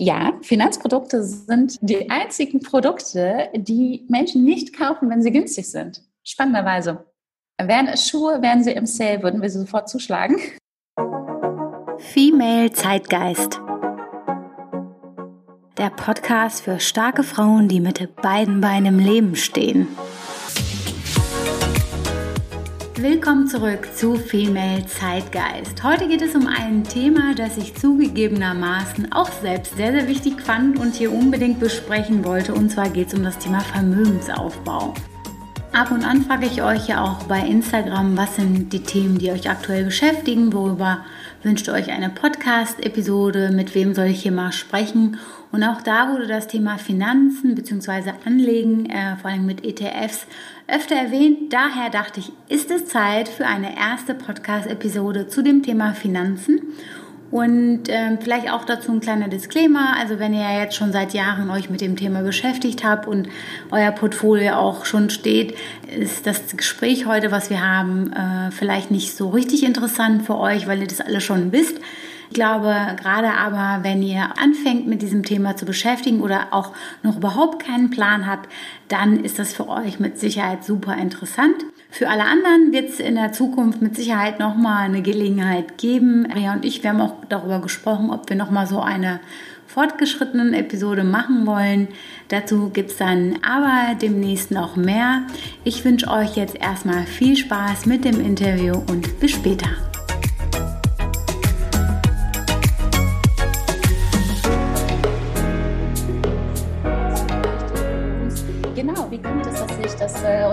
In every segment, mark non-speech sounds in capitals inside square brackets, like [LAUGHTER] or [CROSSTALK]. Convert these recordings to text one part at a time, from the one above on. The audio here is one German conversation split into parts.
Ja, Finanzprodukte sind die einzigen Produkte, die Menschen nicht kaufen, wenn sie günstig sind. Spannenderweise. Wären es Schuhe, wären sie im Sale, würden wir sie sofort zuschlagen. Female Zeitgeist. Der Podcast für starke Frauen, die mit beiden Beinen im Leben stehen. Willkommen zurück zu Female Zeitgeist. Heute geht es um ein Thema, das ich zugegebenermaßen auch selbst sehr, sehr wichtig fand und hier unbedingt besprechen wollte. Und zwar geht es um das Thema Vermögensaufbau. Ab und an frage ich euch ja auch bei Instagram, was sind die Themen, die euch aktuell beschäftigen, worüber wünscht ihr euch eine Podcast-Episode, mit wem soll ich hier mal sprechen. Und auch da wurde das Thema Finanzen bzw. Anlegen, äh, vor allem mit ETFs, öfter erwähnt. Daher dachte ich, ist es Zeit für eine erste Podcast-Episode zu dem Thema Finanzen. Und ähm, vielleicht auch dazu ein kleiner Disclaimer. Also wenn ihr jetzt schon seit Jahren euch mit dem Thema beschäftigt habt und euer Portfolio auch schon steht, ist das Gespräch heute, was wir haben, äh, vielleicht nicht so richtig interessant für euch, weil ihr das alle schon wisst. Ich glaube, gerade aber, wenn ihr anfängt mit diesem Thema zu beschäftigen oder auch noch überhaupt keinen Plan habt, dann ist das für euch mit Sicherheit super interessant. Für alle anderen wird es in der Zukunft mit Sicherheit nochmal eine Gelegenheit geben. Ria und ich, wir haben auch darüber gesprochen, ob wir nochmal so eine fortgeschrittenen Episode machen wollen. Dazu gibt es dann aber demnächst noch mehr. Ich wünsche euch jetzt erstmal viel Spaß mit dem Interview und bis später.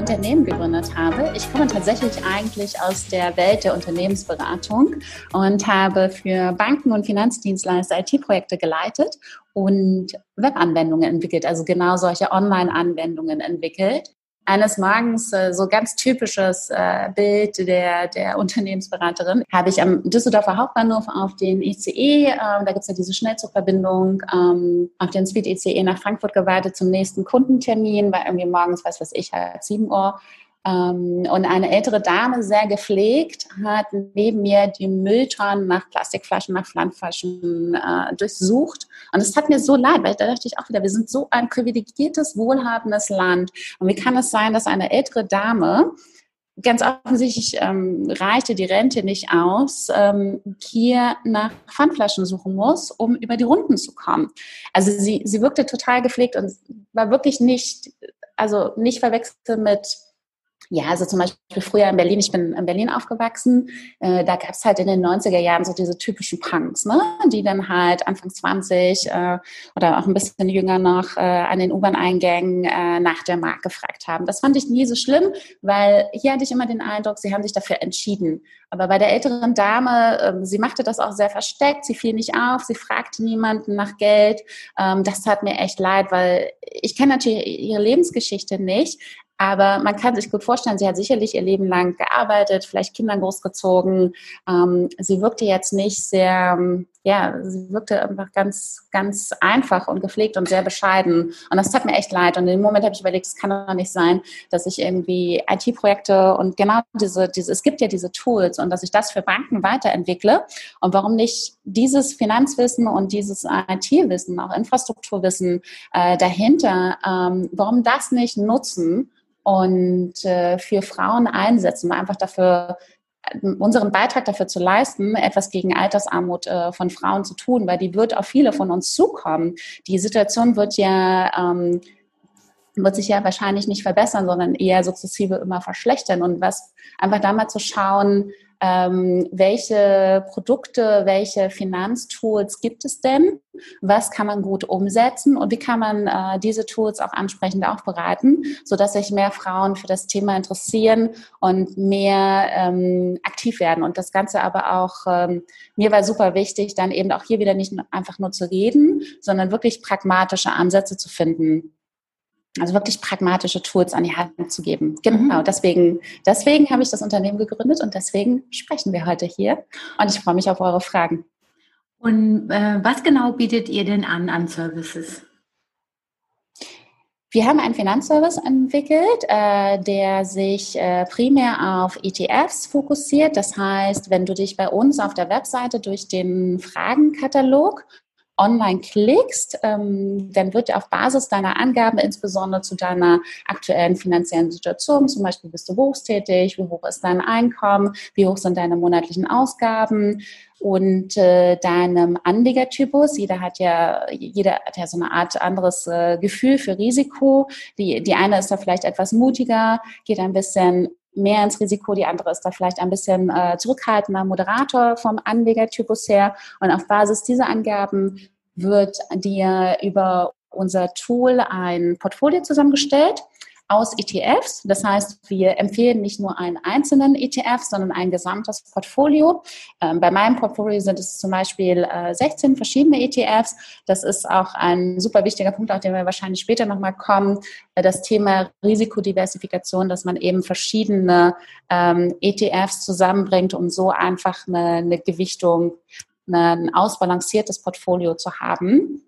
Unternehmen gegründet habe. Ich komme tatsächlich eigentlich aus der Welt der Unternehmensberatung und habe für Banken und Finanzdienstleister IT-Projekte geleitet und Webanwendungen entwickelt, also genau solche Online-Anwendungen entwickelt eines Morgens, äh, so ganz typisches äh, Bild der, der Unternehmensberaterin, habe ich am Düsseldorfer Hauptbahnhof auf den ICE, äh, da gibt es ja diese Schnellzugverbindung, ähm, auf den Speed ICE nach Frankfurt gewartet zum nächsten Kundentermin, weil irgendwie morgens, weiß was ich, halt 7 Uhr ähm, und eine ältere Dame, sehr gepflegt, hat neben mir die Mülltonnen nach Plastikflaschen, nach Pfandflaschen äh, durchsucht. Und es hat mir so leid, weil da dachte ich auch wieder, wir sind so ein privilegiertes, wohlhabendes Land. Und wie kann es sein, dass eine ältere Dame, ganz offensichtlich ähm, reichte die Rente nicht aus, ähm, hier nach Pfandflaschen suchen muss, um über die Runden zu kommen. Also sie, sie wirkte total gepflegt und war wirklich nicht, also nicht verwechseln mit ja, also zum Beispiel früher in Berlin, ich bin in Berlin aufgewachsen, äh, da gab es halt in den 90er Jahren so diese typischen Punks, ne? die dann halt Anfang 20 äh, oder auch ein bisschen jünger noch äh, an den U-Bahn-Eingängen äh, nach der Mark gefragt haben. Das fand ich nie so schlimm, weil hier hatte ich immer den Eindruck, sie haben sich dafür entschieden. Aber bei der älteren Dame, äh, sie machte das auch sehr versteckt, sie fiel nicht auf, sie fragte niemanden nach Geld. Ähm, das tat mir echt leid, weil ich kenne natürlich ihre Lebensgeschichte nicht, aber man kann sich gut vorstellen, sie hat sicherlich ihr Leben lang gearbeitet, vielleicht Kinder großgezogen. Ähm, sie wirkte jetzt nicht sehr, ähm, ja, sie wirkte einfach ganz, ganz einfach und gepflegt und sehr bescheiden. Und das tat mir echt leid. Und in dem Moment habe ich überlegt, es kann doch nicht sein, dass ich irgendwie IT-Projekte und genau diese, diese, es gibt ja diese Tools und dass ich das für Banken weiterentwickle. Und warum nicht dieses Finanzwissen und dieses IT-Wissen, auch Infrastrukturwissen äh, dahinter, ähm, warum das nicht nutzen? und äh, für Frauen einsetzen, einfach dafür unseren Beitrag dafür zu leisten, etwas gegen Altersarmut äh, von Frauen zu tun, weil die wird auf viele von uns zukommen. Die Situation wird ja ähm, wird sich ja wahrscheinlich nicht verbessern, sondern eher sukzessive immer verschlechtern. Und was einfach da mal zu schauen, ähm, welche Produkte, welche Finanztools gibt es denn? Was kann man gut umsetzen und wie kann man äh, diese Tools auch ansprechend aufbereiten, sodass sich mehr Frauen für das Thema interessieren und mehr ähm, aktiv werden. Und das Ganze aber auch, ähm, mir war super wichtig, dann eben auch hier wieder nicht einfach nur zu reden, sondern wirklich pragmatische Ansätze zu finden. Also wirklich pragmatische Tools an die Hand zu geben. Genau, mhm. deswegen, deswegen habe ich das Unternehmen gegründet und deswegen sprechen wir heute hier. Und ich freue mich auf eure Fragen. Und äh, was genau bietet ihr denn an an Services? Wir haben einen Finanzservice entwickelt, äh, der sich äh, primär auf ETFs fokussiert. Das heißt, wenn du dich bei uns auf der Webseite durch den Fragenkatalog online klickst, ähm, dann wird auf Basis deiner Angaben, insbesondere zu deiner aktuellen finanziellen Situation, zum Beispiel bist du berufstätig, wie hoch ist dein Einkommen, wie hoch sind deine monatlichen Ausgaben, und äh, deinem Anlegertypus. Jeder hat ja, jeder hat ja so eine Art anderes äh, Gefühl für Risiko. Die, die eine ist da vielleicht etwas mutiger, geht ein bisschen mehr ins Risiko, die andere ist da vielleicht ein bisschen äh, zurückhaltender Moderator vom Anlegertypus her. Und auf Basis dieser Angaben wird dir über unser Tool ein Portfolio zusammengestellt aus ETFs. Das heißt, wir empfehlen nicht nur einen einzelnen ETF, sondern ein gesamtes Portfolio. Ähm, bei meinem Portfolio sind es zum Beispiel äh, 16 verschiedene ETFs. Das ist auch ein super wichtiger Punkt, auf den wir wahrscheinlich später nochmal kommen. Äh, das Thema Risikodiversifikation, dass man eben verschiedene ähm, ETFs zusammenbringt, um so einfach eine, eine Gewichtung, ein ausbalanciertes Portfolio zu haben.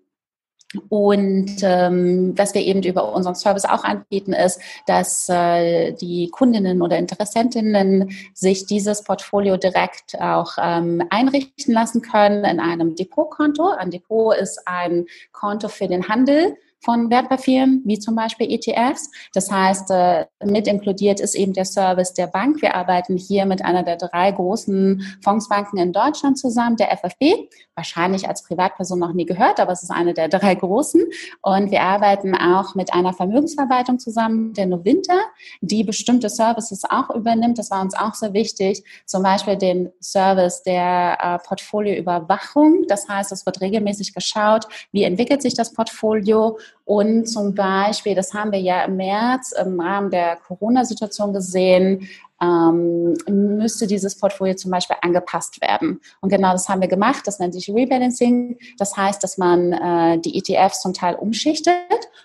Und ähm, was wir eben über unseren Service auch anbieten, ist, dass äh, die Kundinnen oder Interessentinnen sich dieses Portfolio direkt auch ähm, einrichten lassen können in einem Depotkonto. Ein Depot ist ein Konto für den Handel von Wertpapieren, wie zum Beispiel ETFs. Das heißt, äh, mit inkludiert ist eben der Service der Bank. Wir arbeiten hier mit einer der drei großen Fondsbanken in Deutschland zusammen, der FFB. Wahrscheinlich als Privatperson noch nie gehört, aber es ist eine der drei großen. Und wir arbeiten auch mit einer Vermögensverwaltung zusammen, der Novinter, die bestimmte Services auch übernimmt. Das war uns auch sehr wichtig. Zum Beispiel den Service der äh, Portfolioüberwachung. Das heißt, es wird regelmäßig geschaut, wie entwickelt sich das Portfolio und zum Beispiel, das haben wir ja im März im Rahmen der Corona-Situation gesehen, ähm, müsste dieses Portfolio zum Beispiel angepasst werden. Und genau das haben wir gemacht. Das nennt sich Rebalancing. Das heißt, dass man äh, die ETFs zum Teil umschichtet,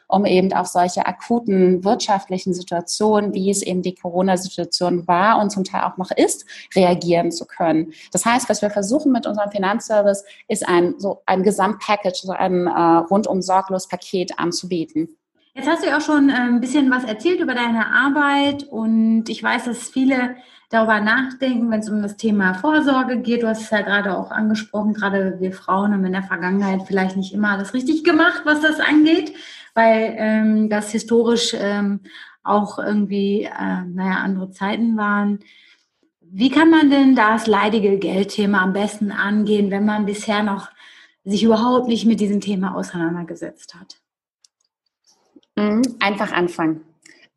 um eben auf solche akuten wirtschaftlichen Situationen, wie es eben die Corona-Situation war und zum Teil auch noch ist, reagieren zu können. Das heißt, was wir versuchen mit unserem Finanzservice, ist ein so ein Gesamtpackage, so ein äh, rundum sorglos Paket anzubieten. Jetzt hast du ja auch schon äh, ein bisschen was erzählt über deine Arbeit und ich weiß, dass viele darüber nachdenken, wenn es um das Thema Vorsorge geht. Du hast es ja gerade auch angesprochen, gerade wir Frauen haben in der Vergangenheit vielleicht nicht immer alles richtig gemacht, was das angeht, weil ähm, das historisch ähm, auch irgendwie, äh, naja, andere Zeiten waren. Wie kann man denn das leidige Geldthema am besten angehen, wenn man bisher noch sich überhaupt nicht mit diesem Thema auseinandergesetzt hat? Mhm. Einfach anfangen.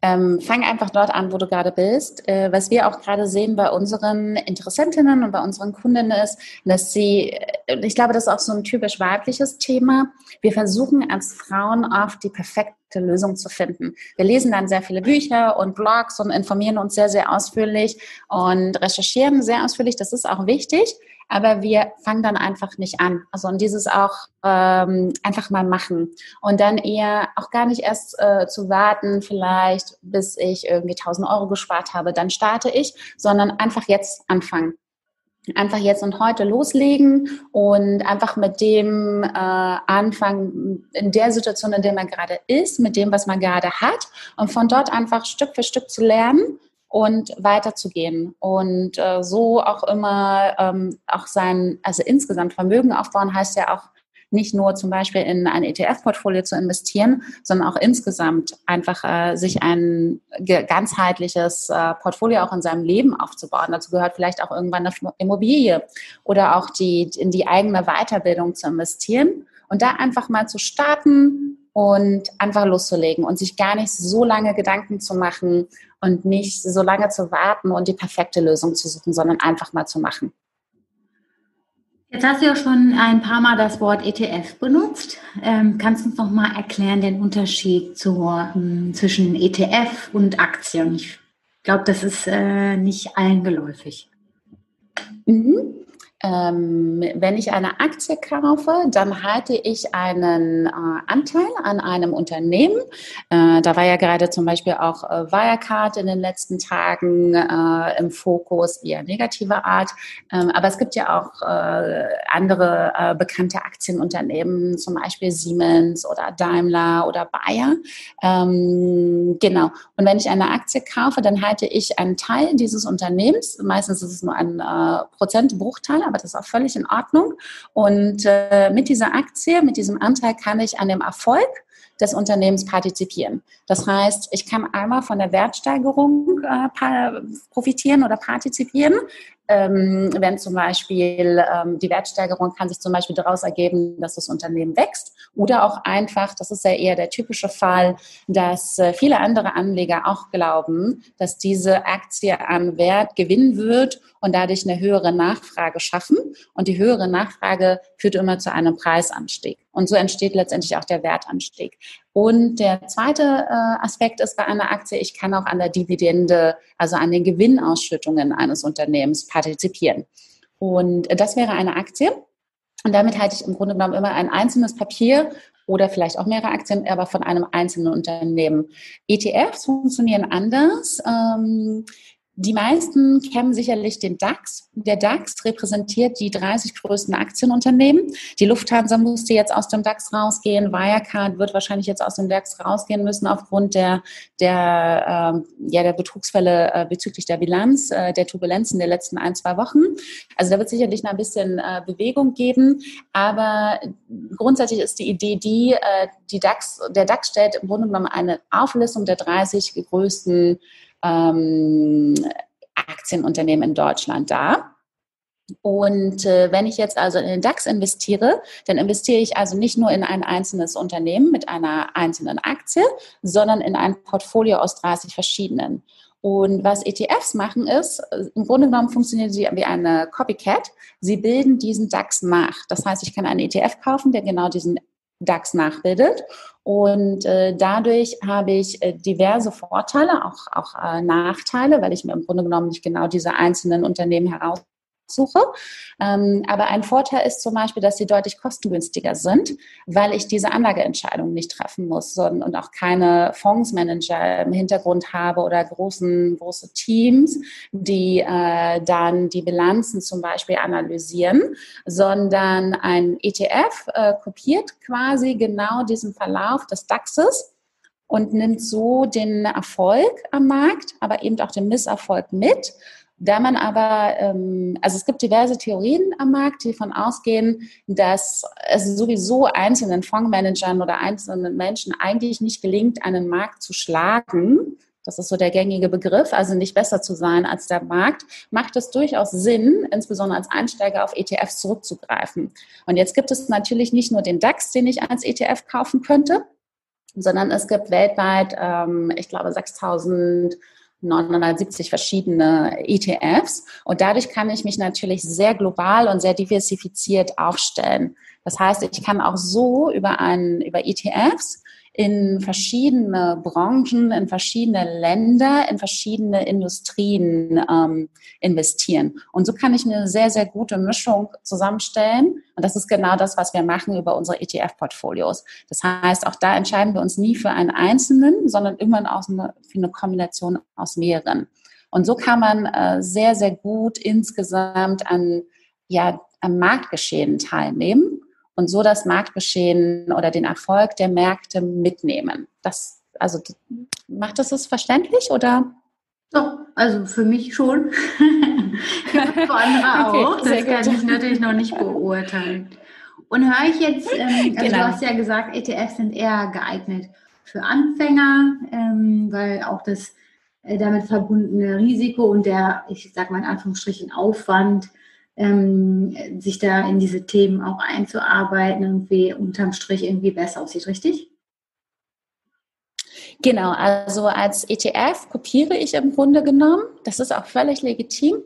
Ähm, fang einfach dort an, wo du gerade bist. Äh, was wir auch gerade sehen bei unseren Interessentinnen und bei unseren Kundinnen ist, dass sie, äh, ich glaube, das ist auch so ein typisch weibliches Thema. Wir versuchen als Frauen oft die perfekte Lösung zu finden. Wir lesen dann sehr viele Bücher und Blogs und informieren uns sehr, sehr ausführlich und recherchieren sehr ausführlich. Das ist auch wichtig aber wir fangen dann einfach nicht an. Also und dieses auch ähm, einfach mal machen. Und dann eher auch gar nicht erst äh, zu warten, vielleicht bis ich irgendwie 1000 Euro gespart habe, dann starte ich, sondern einfach jetzt anfangen. Einfach jetzt und heute loslegen und einfach mit dem äh, anfangen, in der Situation, in der man gerade ist, mit dem, was man gerade hat und von dort einfach Stück für Stück zu lernen und weiterzugehen und äh, so auch immer ähm, auch sein, also insgesamt Vermögen aufbauen heißt ja auch nicht nur zum Beispiel in ein ETF-Portfolio zu investieren, sondern auch insgesamt einfach äh, sich ein ganzheitliches äh, Portfolio auch in seinem Leben aufzubauen. Dazu gehört vielleicht auch irgendwann eine Immobilie oder auch die, in die eigene Weiterbildung zu investieren und da einfach mal zu starten und einfach loszulegen und sich gar nicht so lange Gedanken zu machen und nicht so lange zu warten und die perfekte Lösung zu suchen, sondern einfach mal zu machen. Jetzt hast du ja schon ein paar Mal das Wort ETF benutzt. Ähm, kannst du uns noch mal erklären den Unterschied zur, ähm, zwischen ETF und Aktien? Ich glaube, das ist äh, nicht allen geläufig. Mhm. Ähm, wenn ich eine Aktie kaufe, dann halte ich einen äh, Anteil an einem Unternehmen. Äh, da war ja gerade zum Beispiel auch äh, Wirecard in den letzten Tagen äh, im Fokus, eher negativer Art. Ähm, aber es gibt ja auch äh, andere äh, bekannte Aktienunternehmen, zum Beispiel Siemens oder Daimler oder Bayer. Ähm, genau. Und wenn ich eine Aktie kaufe, dann halte ich einen Teil dieses Unternehmens. Meistens ist es nur ein Prozentbruchteil aber das ist auch völlig in Ordnung. Und äh, mit dieser Aktie, mit diesem Anteil kann ich an dem Erfolg des Unternehmens partizipieren. Das heißt, ich kann einmal von der Wertsteigerung äh, profitieren oder partizipieren. Ähm, wenn zum Beispiel ähm, die Wertsteigerung kann sich zum Beispiel daraus ergeben, dass das Unternehmen wächst oder auch einfach, das ist ja eher der typische Fall, dass äh, viele andere Anleger auch glauben, dass diese Aktie an Wert gewinnen wird und dadurch eine höhere Nachfrage schaffen. Und die höhere Nachfrage führt immer zu einem Preisanstieg. Und so entsteht letztendlich auch der Wertanstieg. Und der zweite äh, Aspekt ist bei einer Aktie, ich kann auch an der Dividende, also an den Gewinnausschüttungen eines Unternehmens partizipieren. Und das wäre eine Aktie. Und damit halte ich im Grunde genommen immer ein einzelnes Papier oder vielleicht auch mehrere Aktien, aber von einem einzelnen Unternehmen. ETFs funktionieren anders. Ähm, die meisten kennen sicherlich den DAX. Der DAX repräsentiert die 30 größten Aktienunternehmen. Die Lufthansa musste jetzt aus dem DAX rausgehen. Wirecard wird wahrscheinlich jetzt aus dem DAX rausgehen müssen aufgrund der, der, äh, ja, der Betrugsfälle äh, bezüglich der Bilanz, äh, der Turbulenzen der letzten ein, zwei Wochen. Also da wird sicherlich noch ein bisschen äh, Bewegung geben. Aber grundsätzlich ist die Idee die, äh, die DAX, der DAX stellt im Grunde genommen eine Auflistung der 30 größten ähm, Aktienunternehmen in Deutschland dar. Und äh, wenn ich jetzt also in den DAX investiere, dann investiere ich also nicht nur in ein einzelnes Unternehmen mit einer einzelnen Aktie, sondern in ein Portfolio aus 30 verschiedenen. Und was ETFs machen ist, im Grunde genommen funktionieren sie wie eine Copycat. Sie bilden diesen DAX nach. Das heißt, ich kann einen ETF kaufen, der genau diesen DAX nachbildet. Und äh, dadurch habe ich äh, diverse Vorteile, auch, auch äh, Nachteile, weil ich mir im Grunde genommen nicht genau diese einzelnen Unternehmen heraus suche. Ähm, aber ein Vorteil ist zum Beispiel, dass sie deutlich kostengünstiger sind, weil ich diese Anlageentscheidung nicht treffen muss sondern, und auch keine Fondsmanager im Hintergrund habe oder großen, große Teams, die äh, dann die Bilanzen zum Beispiel analysieren, sondern ein ETF äh, kopiert quasi genau diesen Verlauf des DAXes und nimmt so den Erfolg am Markt, aber eben auch den Misserfolg mit da man aber, ähm, also es gibt diverse Theorien am Markt, die davon ausgehen, dass es sowieso einzelnen Fondsmanagern oder einzelnen Menschen eigentlich nicht gelingt, einen Markt zu schlagen. Das ist so der gängige Begriff, also nicht besser zu sein als der Markt, macht es durchaus Sinn, insbesondere als Einsteiger auf ETFs zurückzugreifen. Und jetzt gibt es natürlich nicht nur den DAX, den ich als ETF kaufen könnte, sondern es gibt weltweit, ähm, ich glaube, 6000 970 verschiedene ETFs. Und dadurch kann ich mich natürlich sehr global und sehr diversifiziert aufstellen. Das heißt, ich kann auch so über einen, über ETFs in verschiedene Branchen, in verschiedene Länder, in verschiedene Industrien ähm, investieren. Und so kann ich eine sehr, sehr gute Mischung zusammenstellen. Und das ist genau das, was wir machen über unsere ETF-Portfolios. Das heißt, auch da entscheiden wir uns nie für einen einzelnen, sondern immer aus eine, für eine Kombination aus mehreren. Und so kann man äh, sehr, sehr gut insgesamt an, ja, am Marktgeschehen teilnehmen und so das Marktgeschehen oder den Erfolg der Märkte mitnehmen. Das, also macht das das verständlich oder? Doch, also für mich schon. [LAUGHS] für andere [LAUGHS] okay, auch. Das kann gut. ich natürlich noch nicht beurteilen. Und höre ich jetzt, ähm, also genau. du hast ja gesagt, ETFs sind eher geeignet für Anfänger, ähm, weil auch das äh, damit verbundene Risiko und der, ich sag mal in Anführungsstrichen, Aufwand ähm, sich da in diese Themen auch einzuarbeiten, irgendwie unterm Strich irgendwie besser aussieht, richtig? Genau, also als ETF kopiere ich im Grunde genommen. Das ist auch völlig legitim.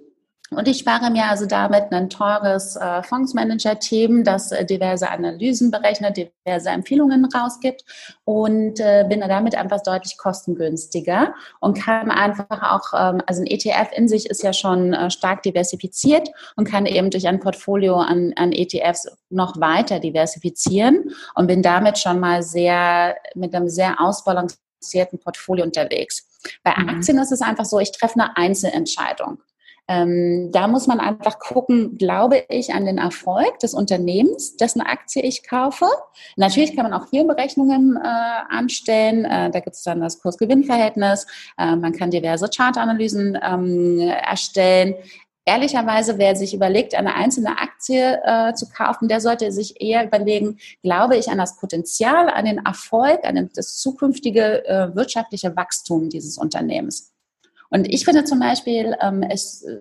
Und ich spare mir also damit ein teures äh, Fondsmanager-Team, das äh, diverse Analysen berechnet, diverse Empfehlungen rausgibt und äh, bin damit einfach deutlich kostengünstiger und kann einfach auch, ähm, also ein ETF in sich ist ja schon äh, stark diversifiziert und kann eben durch ein Portfolio an, an ETFs noch weiter diversifizieren und bin damit schon mal sehr mit einem sehr ausbalancierten Portfolio unterwegs. Bei mhm. Aktien ist es einfach so, ich treffe eine Einzelentscheidung. Ähm, da muss man einfach gucken, glaube ich an den Erfolg des Unternehmens, dessen Aktie ich kaufe. Natürlich kann man auch hier Berechnungen äh, anstellen. Äh, da gibt es dann das Kurs-Gewinn-Verhältnis. Äh, man kann diverse Chartanalysen ähm, erstellen. ehrlicherweise, wer sich überlegt, eine einzelne Aktie äh, zu kaufen, der sollte sich eher überlegen, glaube ich an das Potenzial, an den Erfolg, an das zukünftige äh, wirtschaftliche Wachstum dieses Unternehmens. Und ich finde zum Beispiel, ähm, es äh,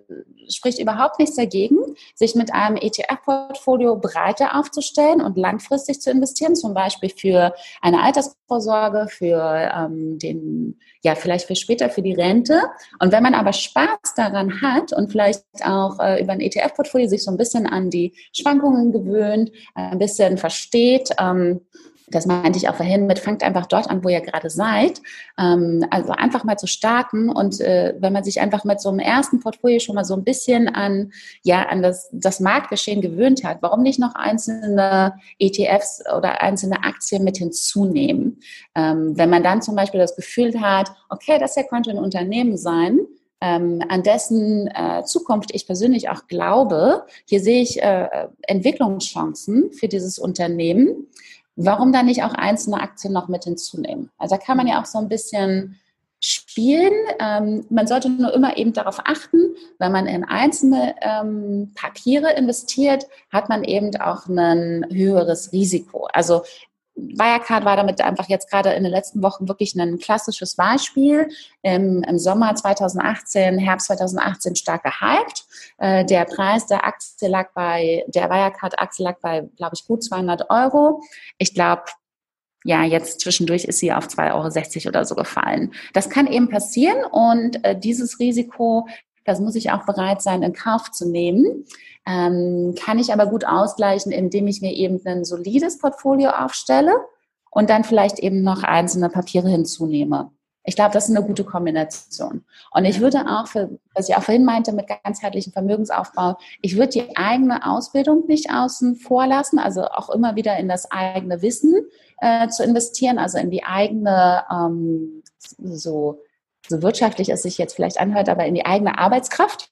spricht überhaupt nichts dagegen, sich mit einem ETF-Portfolio breiter aufzustellen und langfristig zu investieren, zum Beispiel für eine Altersvorsorge, für ähm, den, ja, vielleicht für später für die Rente. Und wenn man aber Spaß daran hat und vielleicht auch äh, über ein ETF-Portfolio sich so ein bisschen an die Schwankungen gewöhnt, ein bisschen versteht, ähm, das meinte ich auch vorhin mit, fangt einfach dort an, wo ihr gerade seid. Ähm, also einfach mal zu starten und äh, wenn man sich einfach mit so einem ersten Portfolio schon mal so ein bisschen an, ja, an das, das Marktgeschehen gewöhnt hat, warum nicht noch einzelne ETFs oder einzelne Aktien mit hinzunehmen? Ähm, wenn man dann zum Beispiel das Gefühl hat, okay, das hier könnte ein Unternehmen sein, ähm, an dessen äh, Zukunft ich persönlich auch glaube. Hier sehe ich äh, Entwicklungschancen für dieses Unternehmen. Warum dann nicht auch einzelne Aktien noch mit hinzunehmen? Also da kann man ja auch so ein bisschen spielen. Ähm, man sollte nur immer eben darauf achten, wenn man in einzelne ähm, Papiere investiert, hat man eben auch ein höheres Risiko. Also Wirecard war damit einfach jetzt gerade in den letzten Wochen wirklich ein klassisches Beispiel. Im, im Sommer 2018, Herbst 2018 stark gehypt. Äh, der Preis der Aktie lag bei, der Wirecard-Aktie lag bei, glaube ich, gut 200 Euro. Ich glaube, ja, jetzt zwischendurch ist sie auf 2,60 Euro oder so gefallen. Das kann eben passieren und äh, dieses Risiko, das muss ich auch bereit sein, in Kauf zu nehmen. Ähm, kann ich aber gut ausgleichen, indem ich mir eben ein solides Portfolio aufstelle und dann vielleicht eben noch einzelne Papiere hinzunehme. Ich glaube, das ist eine gute Kombination. Und ich würde auch, für, was ich auch vorhin meinte mit ganzheitlichem Vermögensaufbau, ich würde die eigene Ausbildung nicht außen vor lassen, also auch immer wieder in das eigene Wissen äh, zu investieren, also in die eigene, ähm, so, so wirtschaftlich es sich jetzt vielleicht anhört, aber in die eigene Arbeitskraft.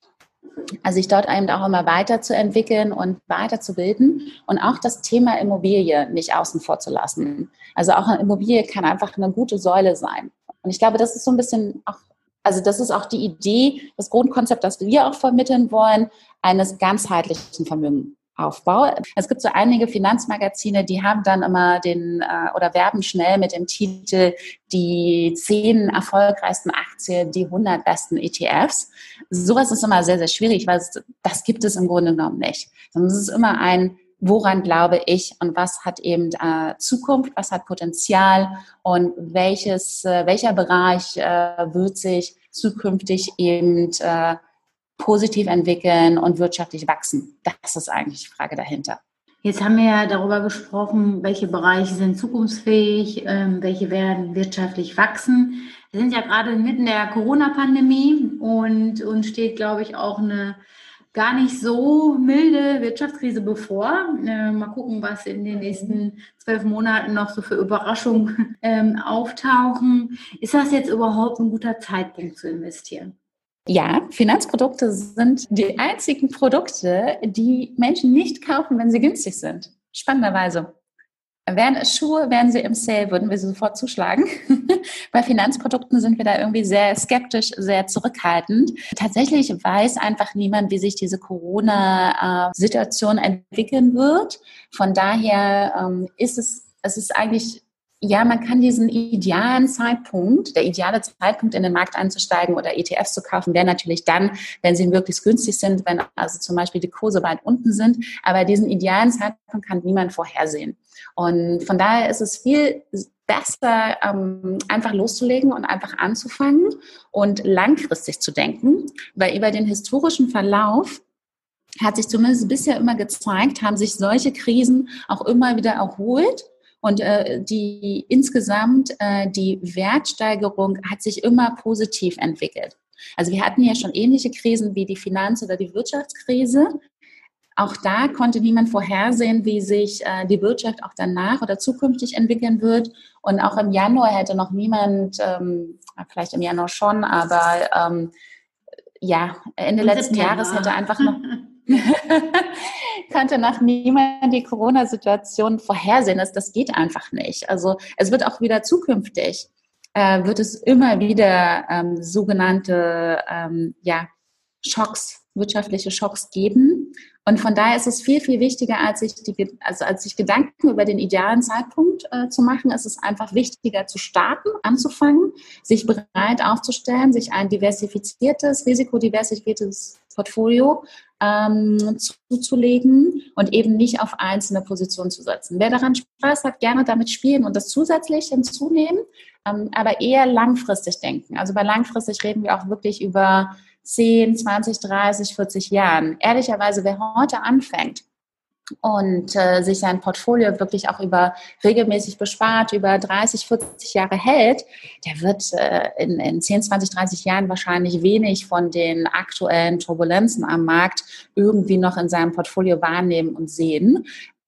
Also sich dort eben auch immer weiterzuentwickeln und weiterzubilden und auch das Thema Immobilie nicht außen vor zu lassen. Also auch eine Immobilie kann einfach eine gute Säule sein. Und ich glaube, das ist so ein bisschen auch, also das ist auch die Idee, das Grundkonzept, das wir auch vermitteln wollen, eines ganzheitlichen Vermögens. Aufbau. Es gibt so einige Finanzmagazine, die haben dann immer den äh, oder werben schnell mit dem Titel die zehn erfolgreichsten Aktien, die 100 besten ETFs. Sowas ist immer sehr, sehr schwierig, weil es, das gibt es im Grunde genommen nicht. Sondern es ist immer ein, woran glaube ich und was hat eben äh, Zukunft, was hat Potenzial und welches, äh, welcher Bereich äh, wird sich zukünftig eben äh, positiv entwickeln und wirtschaftlich wachsen? Das ist eigentlich die Frage dahinter. Jetzt haben wir ja darüber gesprochen, welche Bereiche sind zukunftsfähig, ähm, welche werden wirtschaftlich wachsen. Wir sind ja gerade mitten der Corona-Pandemie und uns steht, glaube ich, auch eine gar nicht so milde Wirtschaftskrise bevor. Äh, mal gucken, was in den nächsten zwölf Monaten noch so für Überraschungen ähm, auftauchen. Ist das jetzt überhaupt ein guter Zeitpunkt zu investieren? Ja, Finanzprodukte sind die einzigen Produkte, die Menschen nicht kaufen, wenn sie günstig sind. Spannenderweise. Wären es Schuhe, wären sie im Sale, würden wir sie sofort zuschlagen. [LAUGHS] Bei Finanzprodukten sind wir da irgendwie sehr skeptisch, sehr zurückhaltend. Tatsächlich weiß einfach niemand, wie sich diese Corona-Situation entwickeln wird. Von daher ähm, ist es, es ist eigentlich ja, man kann diesen idealen Zeitpunkt, der ideale Zeitpunkt in den Markt einzusteigen oder ETFs zu kaufen, wäre natürlich dann, wenn sie möglichst günstig sind, wenn also zum Beispiel die Kurse weit unten sind. Aber diesen idealen Zeitpunkt kann niemand vorhersehen. Und von daher ist es viel besser, ähm, einfach loszulegen und einfach anzufangen und langfristig zu denken, weil über den historischen Verlauf hat sich zumindest bisher immer gezeigt, haben sich solche Krisen auch immer wieder erholt und äh, die insgesamt äh, die Wertsteigerung hat sich immer positiv entwickelt. Also wir hatten ja schon ähnliche Krisen wie die Finanz- oder die Wirtschaftskrise. Auch da konnte niemand vorhersehen, wie sich äh, die Wirtschaft auch danach oder zukünftig entwickeln wird. Und auch im Januar hätte noch niemand, ähm, vielleicht im Januar schon, aber ähm, ja, Ende letzten Jahres hätte einfach noch [LAUGHS] [LAUGHS] konnte nach niemand die Corona-Situation vorhersehen. Das, das geht einfach nicht. Also es wird auch wieder zukünftig, äh, wird es immer wieder ähm, sogenannte ähm, ja, Schocks wirtschaftliche Schocks geben. Und von daher ist es viel, viel wichtiger, als sich, die, also als sich Gedanken über den idealen Zeitpunkt äh, zu machen. Es ist einfach wichtiger zu starten, anzufangen, sich bereit aufzustellen, sich ein diversifiziertes, risikodiversifiziertes Portfolio ähm, zuzulegen und eben nicht auf einzelne Positionen zu setzen. Wer daran Spaß hat, gerne damit spielen und das zusätzlich hinzunehmen, ähm, aber eher langfristig denken. Also bei langfristig reden wir auch wirklich über 10, 20, 30, 40 Jahren. Ehrlicherweise, wer heute anfängt, und äh, sich sein Portfolio wirklich auch über regelmäßig bespart, über 30, 40 Jahre hält, der wird äh, in, in 10, 20, 30 Jahren wahrscheinlich wenig von den aktuellen Turbulenzen am Markt irgendwie noch in seinem Portfolio wahrnehmen und sehen,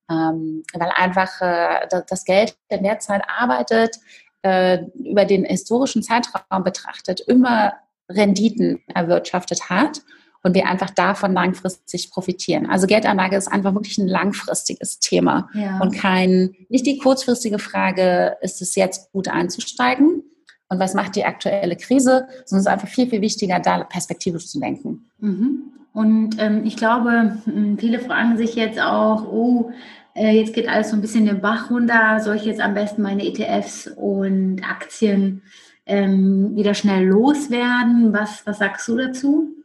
ähm, weil einfach äh, das Geld in der Zeit arbeitet, äh, über den historischen Zeitraum betrachtet, immer Renditen erwirtschaftet hat und wir einfach davon langfristig profitieren. Also Geldanlage ist einfach wirklich ein langfristiges Thema ja. und kein, nicht die kurzfristige Frage, ist es jetzt gut einzusteigen und was macht die aktuelle Krise, sondern es ist einfach viel, viel wichtiger, da perspektivisch zu denken. Mhm. Und ähm, ich glaube, viele fragen sich jetzt auch, oh, äh, jetzt geht alles so ein bisschen den Bach runter, soll ich jetzt am besten meine ETFs und Aktien ähm, wieder schnell loswerden? Was, was sagst du dazu?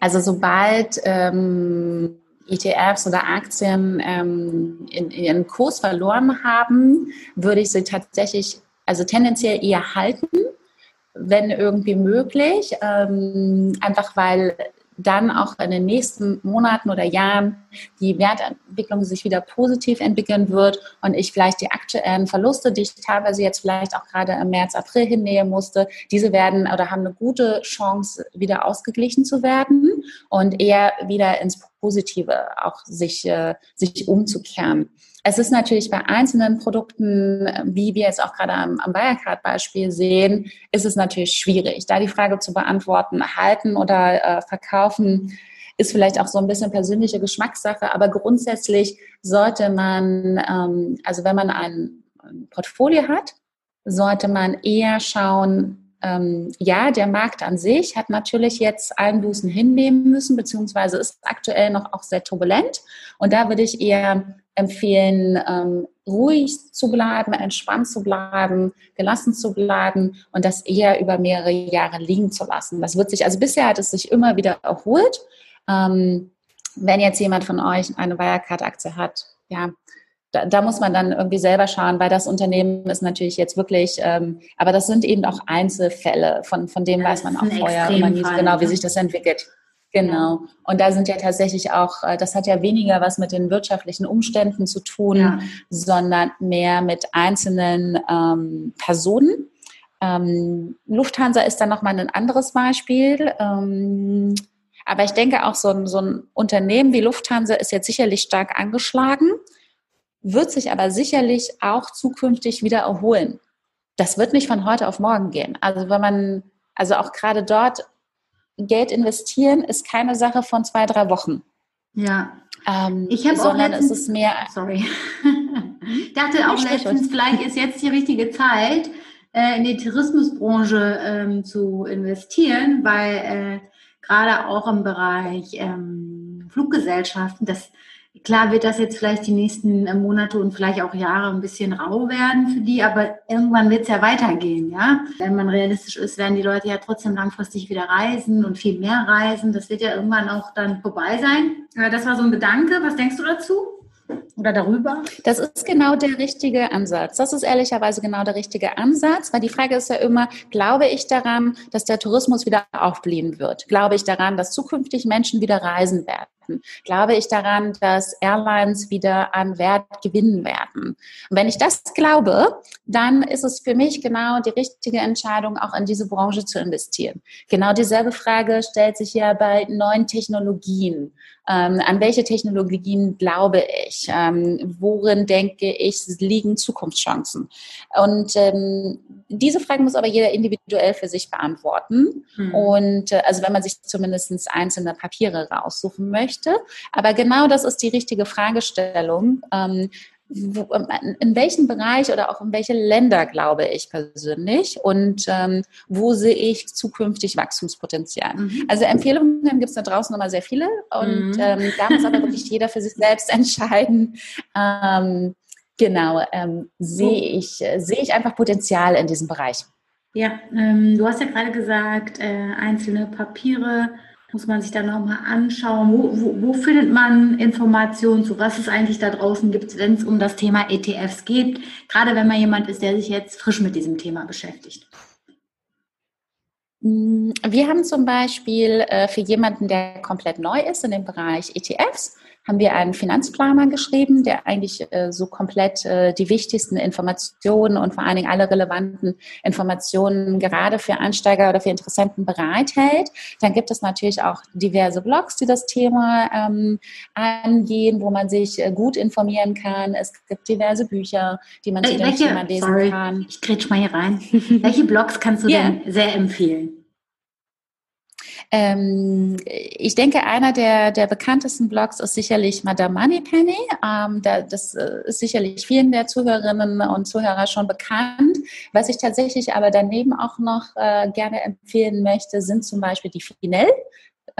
Also sobald ähm, ETFs oder Aktien ähm, in, ihren Kurs verloren haben, würde ich sie tatsächlich, also tendenziell eher halten, wenn irgendwie möglich, ähm, einfach weil dann auch in den nächsten Monaten oder Jahren die Wertentwicklung sich wieder positiv entwickeln wird und ich vielleicht die aktuellen Verluste, die ich teilweise jetzt vielleicht auch gerade im März, April hinnehmen musste, diese werden oder haben eine gute Chance, wieder ausgeglichen zu werden und eher wieder ins Positive auch sich, äh, sich umzukehren. Es ist natürlich bei einzelnen Produkten, wie wir jetzt auch gerade am, am Wirecard-Beispiel sehen, ist es natürlich schwierig. Da die Frage zu beantworten, halten oder äh, verkaufen, ist vielleicht auch so ein bisschen persönliche Geschmackssache, aber grundsätzlich sollte man, ähm, also wenn man ein Portfolio hat, sollte man eher schauen, ähm, ja, der Markt an sich hat natürlich jetzt Einbußen hinnehmen müssen, beziehungsweise ist aktuell noch auch sehr turbulent. Und da würde ich eher empfehlen, ähm, ruhig zu bleiben, entspannt zu bleiben, gelassen zu bleiben und das eher über mehrere Jahre liegen zu lassen. Das wird sich, also bisher hat es sich immer wieder erholt. Ähm, wenn jetzt jemand von euch eine Wirecard-Aktie hat, ja, da, da, muss man dann irgendwie selber schauen, weil das Unternehmen ist natürlich jetzt wirklich, ähm, aber das sind eben auch Einzelfälle, von, von dem ja, weiß man auch vorher immer nie so genau, wie sich das entwickelt. Genau. Und da sind ja tatsächlich auch, äh, das hat ja weniger was mit den wirtschaftlichen Umständen zu tun, ja. sondern mehr mit einzelnen ähm, Personen. Ähm, Lufthansa ist dann nochmal ein anderes Beispiel. Ähm, aber ich denke auch, so ein, so ein Unternehmen wie Lufthansa ist jetzt sicherlich stark angeschlagen wird sich aber sicherlich auch zukünftig wieder erholen. Das wird nicht von heute auf morgen gehen. Also wenn man, also auch gerade dort Geld investieren, ist keine Sache von zwei, drei Wochen. Ja. Ähm, ich habe auch letztens, es ist mehr. Sorry. ich dachte auch letztens, vielleicht ist jetzt die richtige Zeit, äh, in die Tourismusbranche ähm, zu investieren, weil äh, gerade auch im Bereich ähm, Fluggesellschaften, das Klar wird das jetzt vielleicht die nächsten äh, Monate und vielleicht auch Jahre ein bisschen rau werden für die, aber irgendwann wird es ja weitergehen, ja. Wenn man realistisch ist, werden die Leute ja trotzdem langfristig wieder reisen und viel mehr reisen. Das wird ja irgendwann auch dann vorbei sein. Das war so ein Gedanke. Was denkst du dazu? Oder darüber? Das ist genau der richtige Ansatz. Das ist ehrlicherweise genau der richtige Ansatz, weil die Frage ist ja immer, glaube ich daran, dass der Tourismus wieder aufblühen wird? Glaube ich daran, dass zukünftig Menschen wieder reisen werden? Glaube ich daran, dass Airlines wieder an Wert gewinnen werden? Und wenn ich das glaube, dann ist es für mich genau die richtige Entscheidung, auch in diese Branche zu investieren. Genau dieselbe Frage stellt sich ja bei neuen Technologien. Ähm, an welche Technologien glaube ich? Ähm, worin denke ich, liegen Zukunftschancen? Und ähm, diese Frage muss aber jeder individuell für sich beantworten. Mhm. Und äh, also wenn man sich zumindest einzelne Papiere raussuchen möchte. Aber genau das ist die richtige Fragestellung. Ähm, wo, ähm, in welchem Bereich oder auch in welche Länder glaube ich persönlich und ähm, wo sehe ich zukünftig Wachstumspotenzial. Mhm. Also Empfehlungen gibt es da draußen immer sehr viele und mhm. ähm, da muss aber wirklich jeder für sich selbst [LAUGHS] entscheiden. Ähm, genau, ähm, sehe ich, äh, sehe ich einfach Potenzial in diesem Bereich. Ja, ähm, du hast ja gerade gesagt, äh, einzelne Papiere muss man sich dann nochmal anschauen. Wo, wo, wo, findet man Informationen zu, was es eigentlich da draußen gibt, wenn es um das Thema ETFs geht? Gerade wenn man jemand ist, der sich jetzt frisch mit diesem Thema beschäftigt. Mm, wir haben zum Beispiel äh, für jemanden, der komplett neu ist in dem Bereich ETFs, haben wir einen Finanzplaner geschrieben, der eigentlich äh, so komplett äh, die wichtigsten Informationen und vor allen Dingen alle relevanten Informationen gerade für Einsteiger oder für Interessenten bereithält. Dann gibt es natürlich auch diverse Blogs, die das Thema ähm, angehen, wo man sich äh, gut informieren kann. Es gibt diverse Bücher, die man zu dem Thema lesen sorry, kann. Ich kretsch mal hier rein. welche Blogs kannst du yeah. denn sehr empfehlen? Ähm, ich denke, einer der, der bekanntesten Blogs ist sicherlich Madame Moneypenny. Ähm, da, das äh, ist sicherlich vielen der Zuhörerinnen und Zuhörer schon bekannt. Was ich tatsächlich aber daneben auch noch äh, gerne empfehlen möchte, sind zum Beispiel die Finell.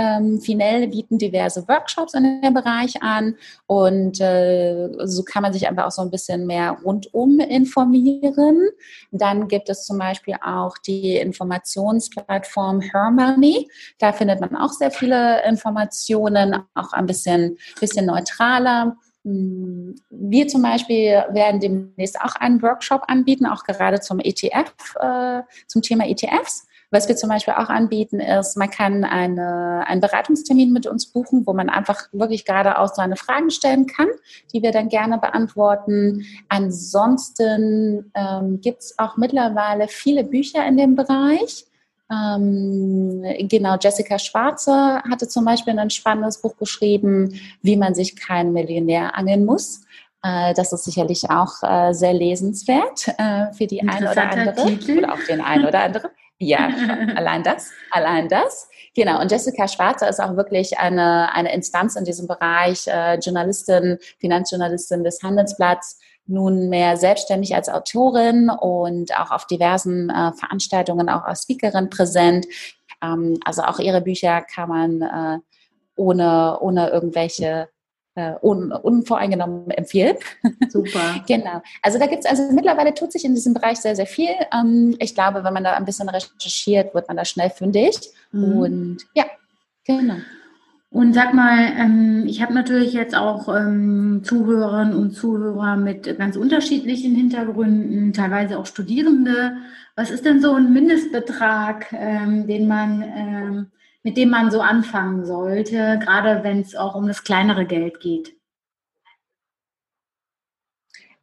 Ähm, Finell bieten diverse Workshops in dem Bereich an und äh, so kann man sich einfach auch so ein bisschen mehr rundum informieren. Dann gibt es zum Beispiel auch die Informationsplattform Hermoney. Da findet man auch sehr viele Informationen, auch ein bisschen, bisschen neutraler. Hm, wir zum Beispiel werden demnächst auch einen Workshop anbieten, auch gerade zum ETF, äh, zum Thema ETFs. Was wir zum Beispiel auch anbieten, ist, man kann eine, einen Beratungstermin mit uns buchen, wo man einfach wirklich geradeaus seine Fragen stellen kann, die wir dann gerne beantworten. Ansonsten ähm, gibt es auch mittlerweile viele Bücher in dem Bereich. Ähm, genau, Jessica Schwarze hatte zum Beispiel ein spannendes Buch geschrieben, wie man sich keinen Millionär angeln muss. Äh, das ist sicherlich auch äh, sehr lesenswert äh, für die eine oder andere Titel. oder auch den einen oder [LAUGHS] anderen. Ja, [LAUGHS] allein das, allein das. Genau, und Jessica Schwarzer ist auch wirklich eine, eine Instanz in diesem Bereich, äh, Journalistin, Finanzjournalistin des Handelsblatts, nunmehr selbstständig als Autorin und auch auf diversen äh, Veranstaltungen auch als Speakerin präsent. Ähm, also auch ihre Bücher kann man äh, ohne, ohne irgendwelche äh, un, unvoreingenommen empfehlen. Super. [LAUGHS] genau. Also da gibt es, also mittlerweile tut sich in diesem Bereich sehr, sehr viel. Ähm, ich glaube, wenn man da ein bisschen recherchiert, wird man da schnell fündig. Mhm. Und ja, genau. Und sag mal, ähm, ich habe natürlich jetzt auch ähm, Zuhörerinnen und Zuhörer mit ganz unterschiedlichen Hintergründen, teilweise auch Studierende. Was ist denn so ein Mindestbetrag, ähm, den man mit dem man so anfangen sollte, gerade wenn es auch um das kleinere Geld geht?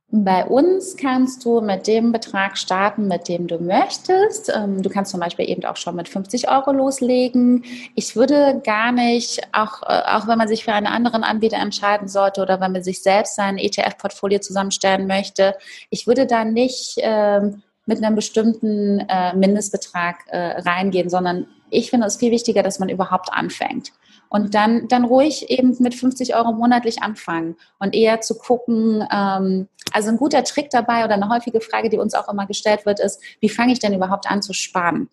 Bei uns kannst du mit dem Betrag starten, mit dem du möchtest. Ähm, du kannst zum Beispiel eben auch schon mit 50 Euro loslegen. Ich würde gar nicht, auch, äh, auch wenn man sich für einen anderen Anbieter entscheiden sollte oder wenn man sich selbst sein ETF-Portfolio zusammenstellen möchte, ich würde da nicht ähm, mit einem bestimmten äh, Mindestbetrag äh, reingehen, sondern ich finde es viel wichtiger, dass man überhaupt anfängt. Und dann, dann ruhig eben mit 50 Euro monatlich anfangen und eher zu gucken, ähm, also ein guter Trick dabei oder eine häufige Frage, die uns auch immer gestellt wird, ist, wie fange ich denn überhaupt an zu sparen?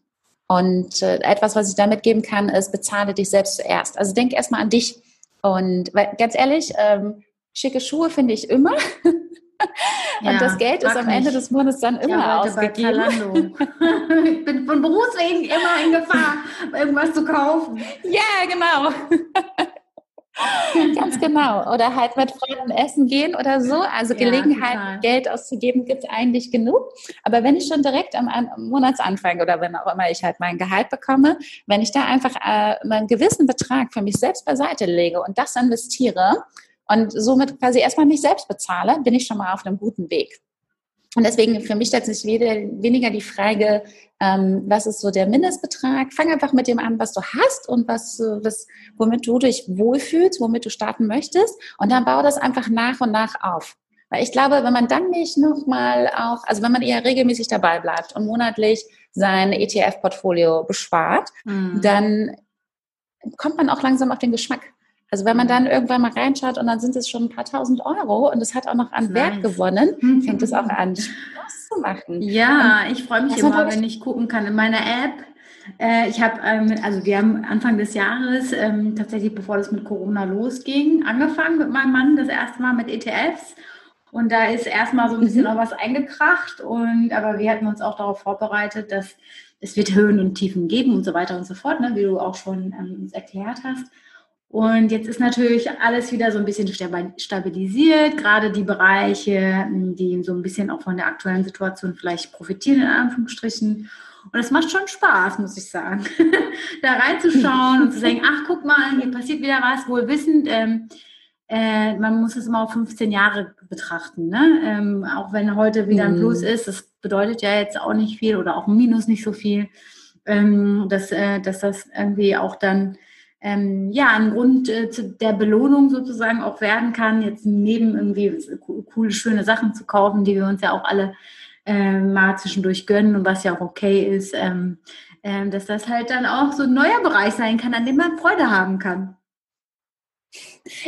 Und äh, etwas, was ich da mitgeben kann, ist, bezahle dich selbst zuerst. Also denk erstmal an dich. Und weil, ganz ehrlich, ähm, schicke Schuhe finde ich immer. [LAUGHS] [LAUGHS] und ja, das Geld ist am Ende des Monats dann immer ausgegeben. [LAUGHS] ich bin von Berufswegen immer in Gefahr, irgendwas zu kaufen. Ja, genau. [LAUGHS] Ganz genau. Oder halt mit Freunden essen gehen oder so. Also Gelegenheit, ja, Geld auszugeben, gibt es eigentlich genug. Aber wenn ich schon direkt am, am, Monatsanfang oder wenn auch immer ich halt mein Gehalt bekomme, wenn ich da einfach äh, einen gewissen Betrag für mich selbst beiseite lege und das investiere, und somit quasi erstmal mich selbst bezahle, bin ich schon mal auf einem guten Weg. Und deswegen für mich stellt sich weniger die Frage, ähm, was ist so der Mindestbetrag? Fang einfach mit dem an, was du hast und was, was, womit du dich wohlfühlst, womit du starten möchtest. Und dann baue das einfach nach und nach auf. Weil ich glaube, wenn man dann nicht nochmal auch, also wenn man eher regelmäßig dabei bleibt und monatlich sein ETF-Portfolio bespart, mhm. dann kommt man auch langsam auf den Geschmack Also wenn man dann irgendwann mal reinschaut und dann sind es schon ein paar tausend Euro und es hat auch noch an nice. Wert gewonnen, fängt es auch an, Spaß zu machen. Ja, und ich freue mich immer, wenn ich gucken kann in meiner App. Äh, ich habe, ähm, also wir haben Anfang des Jahres, ähm, tatsächlich bevor das mit Corona losging, angefangen mit meinem Mann das erste Mal mit ETFs. Und da ist erstmal so ein bisschen mhm. auch was eingekracht. Und aber wir hatten uns auch darauf vorbereitet, dass es wird Höhen und Tiefen geben und so weiter und so fort, ne, wie du auch schon ähm, uns erklärt hast. Und jetzt ist natürlich alles wieder so ein bisschen stabilisiert, gerade die Bereiche, die so ein bisschen auch von der aktuellen Situation vielleicht profitieren, in Anführungsstrichen. Und es macht schon Spaß, muss ich sagen, [LAUGHS] da reinzuschauen und zu sagen, ach, guck mal, hier passiert wieder was, wohl wissend. Ähm, äh, man muss es immer auf 15 Jahre betrachten. Ne? Ähm, auch wenn heute wieder ein Plus mhm. ist, das bedeutet ja jetzt auch nicht viel oder auch ein Minus nicht so viel, ähm, dass, äh, dass das irgendwie auch dann ähm, ja, ein Grund äh, der Belohnung sozusagen auch werden kann, jetzt neben irgendwie coole, schöne Sachen zu kaufen, die wir uns ja auch alle äh, mal zwischendurch gönnen und was ja auch okay ist, ähm, äh, dass das halt dann auch so ein neuer Bereich sein kann, an dem man Freude haben kann.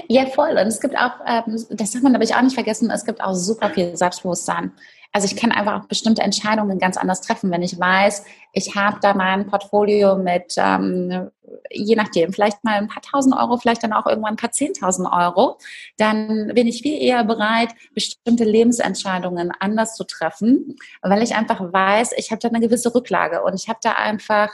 Ja, voll. Und es gibt auch, ähm, das darf man aber ich auch nicht vergessen, es gibt auch super viel Selbstbewusstsein also ich kann einfach auch bestimmte Entscheidungen ganz anders treffen, wenn ich weiß, ich habe da mein Portfolio mit, ähm, je nachdem, vielleicht mal ein paar tausend Euro, vielleicht dann auch irgendwann ein paar zehntausend Euro, dann bin ich viel eher bereit, bestimmte Lebensentscheidungen anders zu treffen, weil ich einfach weiß, ich habe da eine gewisse Rücklage und ich habe da einfach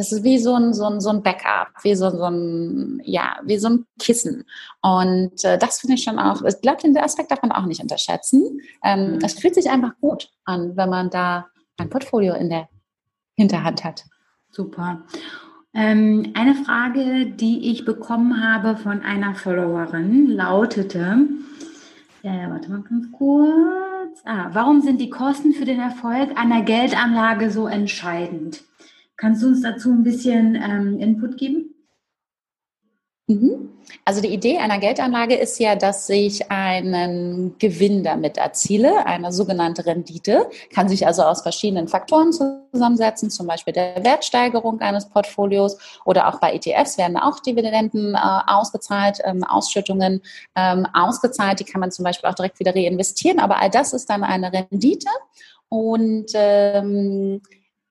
das ist wie so ein, so ein, so ein Backup, wie so, so ein, ja, wie so ein Kissen. Und äh, das finde ich schon auch, ich glaube, den Aspekt darf man auch nicht unterschätzen. Ähm, mhm. Es fühlt sich einfach gut an, wenn man da ein Portfolio in der Hinterhand hat. Super. Ähm, eine Frage, die ich bekommen habe von einer Followerin, lautete, ja, warte mal ganz kurz. Ah, warum sind die Kosten für den Erfolg einer Geldanlage so entscheidend? Kannst du uns dazu ein bisschen ähm, Input geben? Mhm. Also die Idee einer Geldanlage ist ja, dass ich einen Gewinn damit erziele, eine sogenannte Rendite, kann sich also aus verschiedenen Faktoren zusammensetzen, zum Beispiel der Wertsteigerung eines Portfolios oder auch bei ETFs werden auch Dividenden äh, ausgezahlt, ähm, Ausschüttungen ähm, ausgezahlt, die kann man zum Beispiel auch direkt wieder reinvestieren, aber all das ist dann eine Rendite und ähm,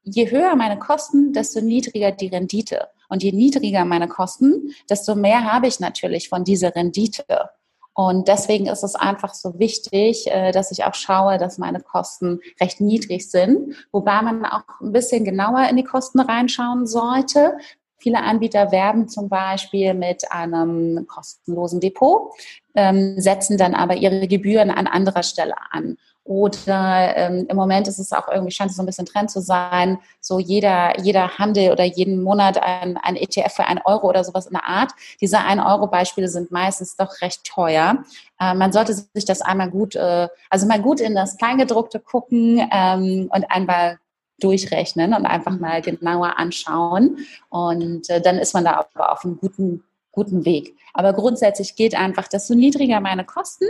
je höher meine Kosten, desto niedriger die Rendite. Und je niedriger meine Kosten, desto mehr habe ich natürlich von dieser Rendite. Und deswegen ist es einfach so wichtig, äh, dass ich auch schaue, dass meine Kosten recht niedrig sind, wobei man auch ein bisschen genauer in die Kosten reinschauen sollte. Viele Anbieter werben zum Beispiel mit einem kostenlosen Depot, ähm, setzen dann aber ihre Gebühren an anderer Stelle an. Oder ähm, im Moment ist es auch irgendwie, scheint es so ein bisschen Trend zu sein, so jeder, jeder Handel oder jeden Monat ein, ein ETF für einen Euro oder sowas in der Art. Diese ein Euro Beispiele sind meistens doch recht teuer. Äh, man sollte sich das einmal gut, äh, also mal gut in das Kleingedruckte gucken ähm, und einmal durchrechnen und einfach mal genauer anschauen. Und äh, dann ist man da aber auf einem guten, guten Weg. Aber grundsätzlich geht einfach, desto niedriger meine Kosten,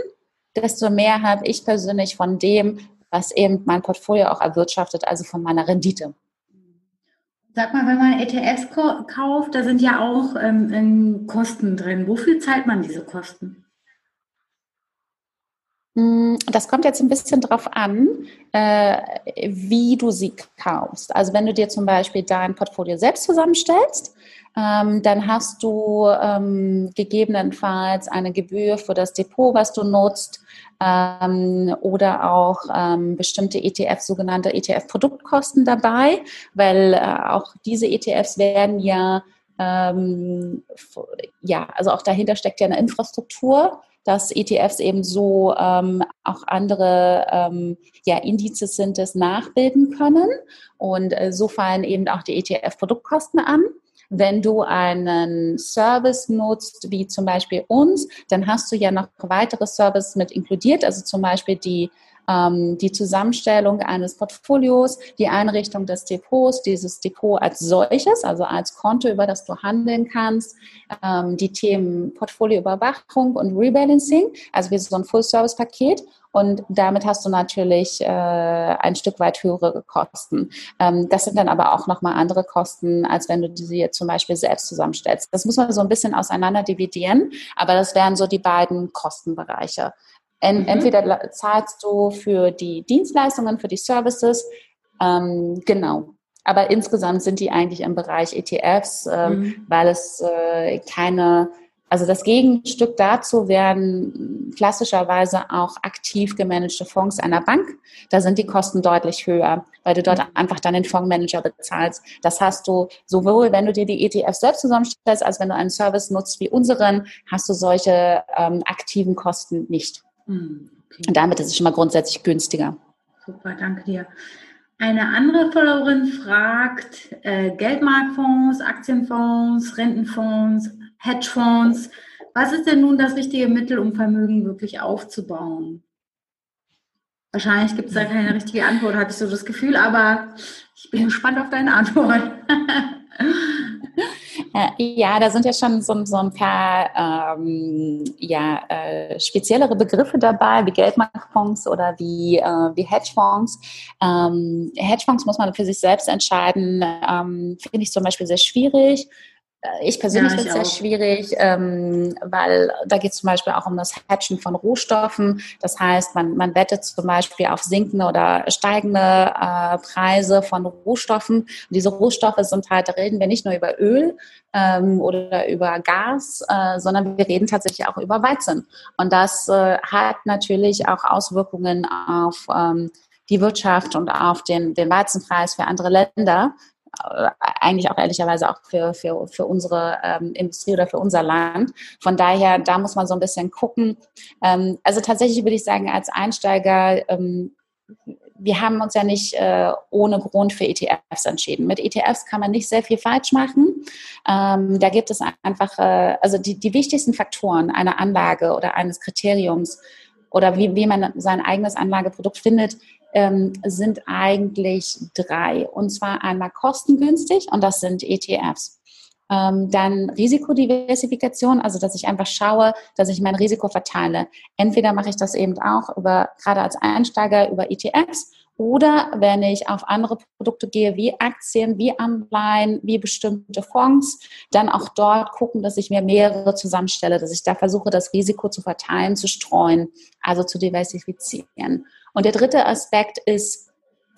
desto mehr habe ich persönlich von dem, was eben mein Portfolio auch erwirtschaftet, also von meiner Rendite. Sag mal, wenn man ETFs kauft, da sind ja auch ähm, Kosten drin. Wofür zahlt man diese Kosten? Hm, das kommt jetzt ein bisschen drauf an, äh, wie du sie kaufst. Also wenn du dir zum Beispiel dein Portfolio selbst zusammenstellst, ähm, dann hast du ähm, gegebenenfalls eine Gebühr für das Depot, was du nutzt, ähm, oder auch bestimmte ETF, sogenannte ETF-Produktkosten dabei, weil äh, auch diese ETFs werden ja ja, also auch dahinter steckt ja eine Infrastruktur dass ETFs eben so ähm, auch andere ähm, ja, Indizes sind, das nachbilden können. Und äh, so fallen eben auch die ETF-Produktkosten an. Wenn du einen Service nutzt, wie zum Beispiel uns, dann hast du ja noch weitere Services mit inkludiert, also zum Beispiel die die Zusammenstellung eines Portfolios, die Einrichtung des Depots, dieses Depot als solches, also als Konto, über das du handeln kannst, ähm, die Themen Portfolioüberwachung und Rebalancing, also wie so ein Full-Service-Paket. und damit hast du natürlich äh, ein Stück weit höhere Kosten. Ähm, das sind dann aber auch nochmal andere Kosten, als wenn du diese jetzt zum Beispiel selbst zusammenstellst. Das muss man so ein bisschen auseinander dividieren, aber das wären so die beiden Kostenbereiche. En, mhm. Entweder zahlst du für die Dienstleistungen, für die Services, ähm, genau. Aber insgesamt sind die eigentlich im Bereich ETFs, ähm, mhm. weil es äh, keine also das Gegenstück dazu wären klassischerweise auch aktiv gemanagte Fonds einer Bank. Da sind die Kosten deutlich höher, weil du dort einfach dann den Fondsmanager bezahlst. Das hast du sowohl, wenn du dir die ETF selbst zusammenstellst, als wenn du einen Service nutzt wie unseren, hast du solche ähm, aktiven Kosten nicht. Hm, okay. Und damit ist es schon mal grundsätzlich günstiger. Super, danke dir. Eine andere Followerin fragt, äh, Geldmarktfonds, Aktienfonds, Rentenfonds, Hedgefonds. Was ist denn nun das richtige Mittel, um Vermögen wirklich aufzubauen? Wahrscheinlich gibt es da keine richtige Antwort, habe ich so das Gefühl, aber ich bin gespannt auf deine Antwort. [LAUGHS] Äh, ja, da sind ja schon so, so ein paar ähm, ja, äh, speziellere Begriffe dabei, wie Geldmarktfonds oder wie, äh, wie Hedgefonds. Ähm, Hedgefonds muss man für sich selbst entscheiden, ähm, finde ich zum Beispiel sehr schwierig. Äh, ich persönlich ja, finde es sehr schwierig, ähm, weil da geht es zum Beispiel auch um das Hatchen von Rohstoffen. Das heißt, man, man wettet zum Beispiel auf sinkende oder steigende äh, Preise von Rohstoffen. Und diese Rohstoffe sind halt, da reden wir nicht nur über Öl ähm, oder über Gas, äh, sondern wir reden tatsächlich auch über Weizen. Und das äh, hat natürlich auch Auswirkungen auf ähm, die Wirtschaft und auf den, den Weizenpreis für andere Länder. Äh, eigentlich auch ehrlicherweise auch für, für, für unsere ähm, Industrie oder für unser Land. Von daher, da muss man so ein bisschen gucken. Ähm, also tatsächlich würde ich sagen, als Einsteiger, ähm, wir haben uns ja nicht äh, ohne Grund für ETFs entschieden. Mit ETFs kann man nicht sehr viel falsch machen. Ähm, da gibt es einfach, äh, also die, die wichtigsten Faktoren einer Anlage oder eines Kriteriums oder wie, wie man sein eigenes Anlageprodukt findet, ähm, sind eigentlich drei. Und zwar einmal kostengünstig und das sind ETFs. Ähm, dann Risikodiversifikation, also dass ich einfach schaue, dass ich mein Risiko verteile. Entweder mache ich das eben auch über, gerade als Einsteiger über ETFs oder wenn ich auf andere Produkte gehe, wie Aktien, wie Anleihen, wie bestimmte Fonds, dann auch dort gucken, dass ich mir mehrere zusammenstelle, dass ich da versuche, das Risiko zu verteilen, zu streuen, also zu diversifizieren. Und der dritte Aspekt ist,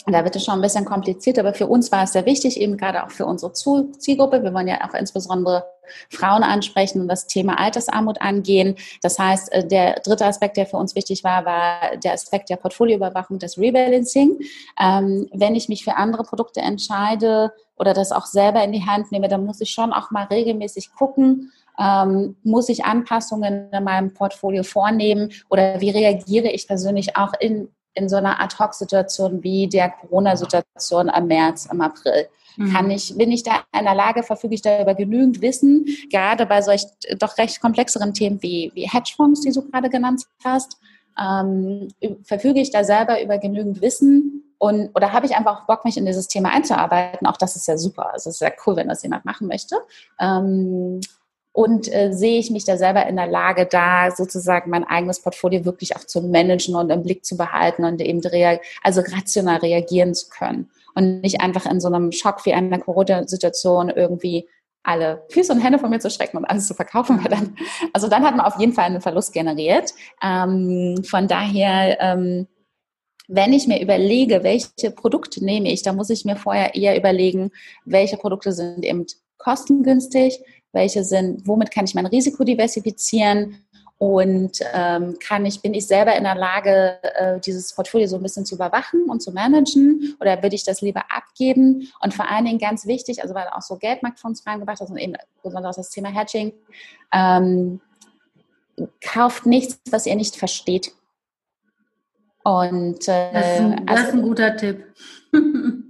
da wird es schon ein bisschen kompliziert, aber für uns war es sehr wichtig, eben gerade auch für unsere Zielgruppe. Wir wollen ja auch insbesondere Frauen ansprechen und das Thema Altersarmut angehen. Das heißt, äh, der dritte Aspekt, der für uns wichtig war, war der Aspekt der Portfolioüberwachung, des Rebalancing. Ähm, wenn ich mich für andere Produkte entscheide oder das auch selber in die Hand nehme, dann muss ich schon auch mal regelmäßig gucken, ähm, muss ich Anpassungen in meinem Portfolio vornehmen oder wie reagiere ich persönlich auch in in so einer Ad-Hoc-Situation wie der Corona-Situation am März, im April. Mhm. Kann ich, bin ich da in der Lage, verfüge ich da über genügend Wissen, gerade bei solch doch recht komplexeren Themen wie, wie Hedgefonds, die du gerade genannt hast, ähm, verfüge ich da selber über genügend Wissen und, oder habe ich einfach auch Bock, mich in dieses Thema einzuarbeiten? Auch das ist ja super. Also es ist ja cool, wenn das jemand machen möchte. Ähm, und äh, sehe ich mich da selber in der Lage, da sozusagen mein eigenes Portfolio wirklich auch zu managen und im Blick zu behalten und eben also rational reagieren zu können und nicht einfach in so einem Schock wie einer Corona-Situation irgendwie alle Füße und Hände von mir zu strecken und alles zu verkaufen, weil dann, also dann hat man auf jeden Fall einen Verlust generiert. Ähm, von daher, ähm, wenn ich mir überlege, welche Produkte nehme ich, dann muss ich mir vorher eher überlegen, welche Produkte sind eben kostengünstig, welche sind, womit kann ich mein Risiko diversifizieren und ähm, kann ich, bin ich selber in der Lage, äh, dieses Portfolio so ein bisschen zu überwachen und zu managen oder würde ich das lieber abgeben? Und vor allen Dingen ganz wichtig, also weil auch so Geldmarktfonds reingebracht hast und eben besonders das Thema Hedging, ähm, kauft nichts, was ihr nicht versteht. Und äh, das, ist ein, das also, ist ein guter Tipp. [LAUGHS]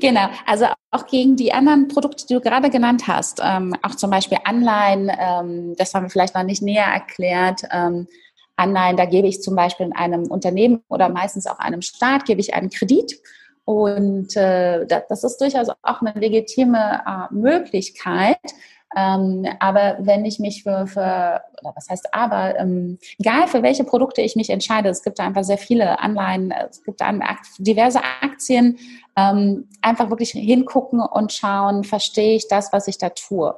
Genau, also auch gegen die anderen Produkte, die du gerade genannt hast, ähm, auch zum Beispiel Anleihen, ähm, das haben wir vielleicht noch nicht näher erklärt. Ähm, Anleihen, da gebe ich zum Beispiel in einem Unternehmen oder meistens auch einem Staat, gebe ich einen Kredit. Und äh, das ist durchaus auch eine legitime äh, Möglichkeit, Ähm, aber wenn ich mich für, für oder was heißt aber, ähm, egal für welche Produkte ich mich entscheide, es gibt da einfach sehr viele Anleihen, es gibt da diverse Aktien, ähm, einfach wirklich hingucken und schauen, verstehe ich das, was ich da tue?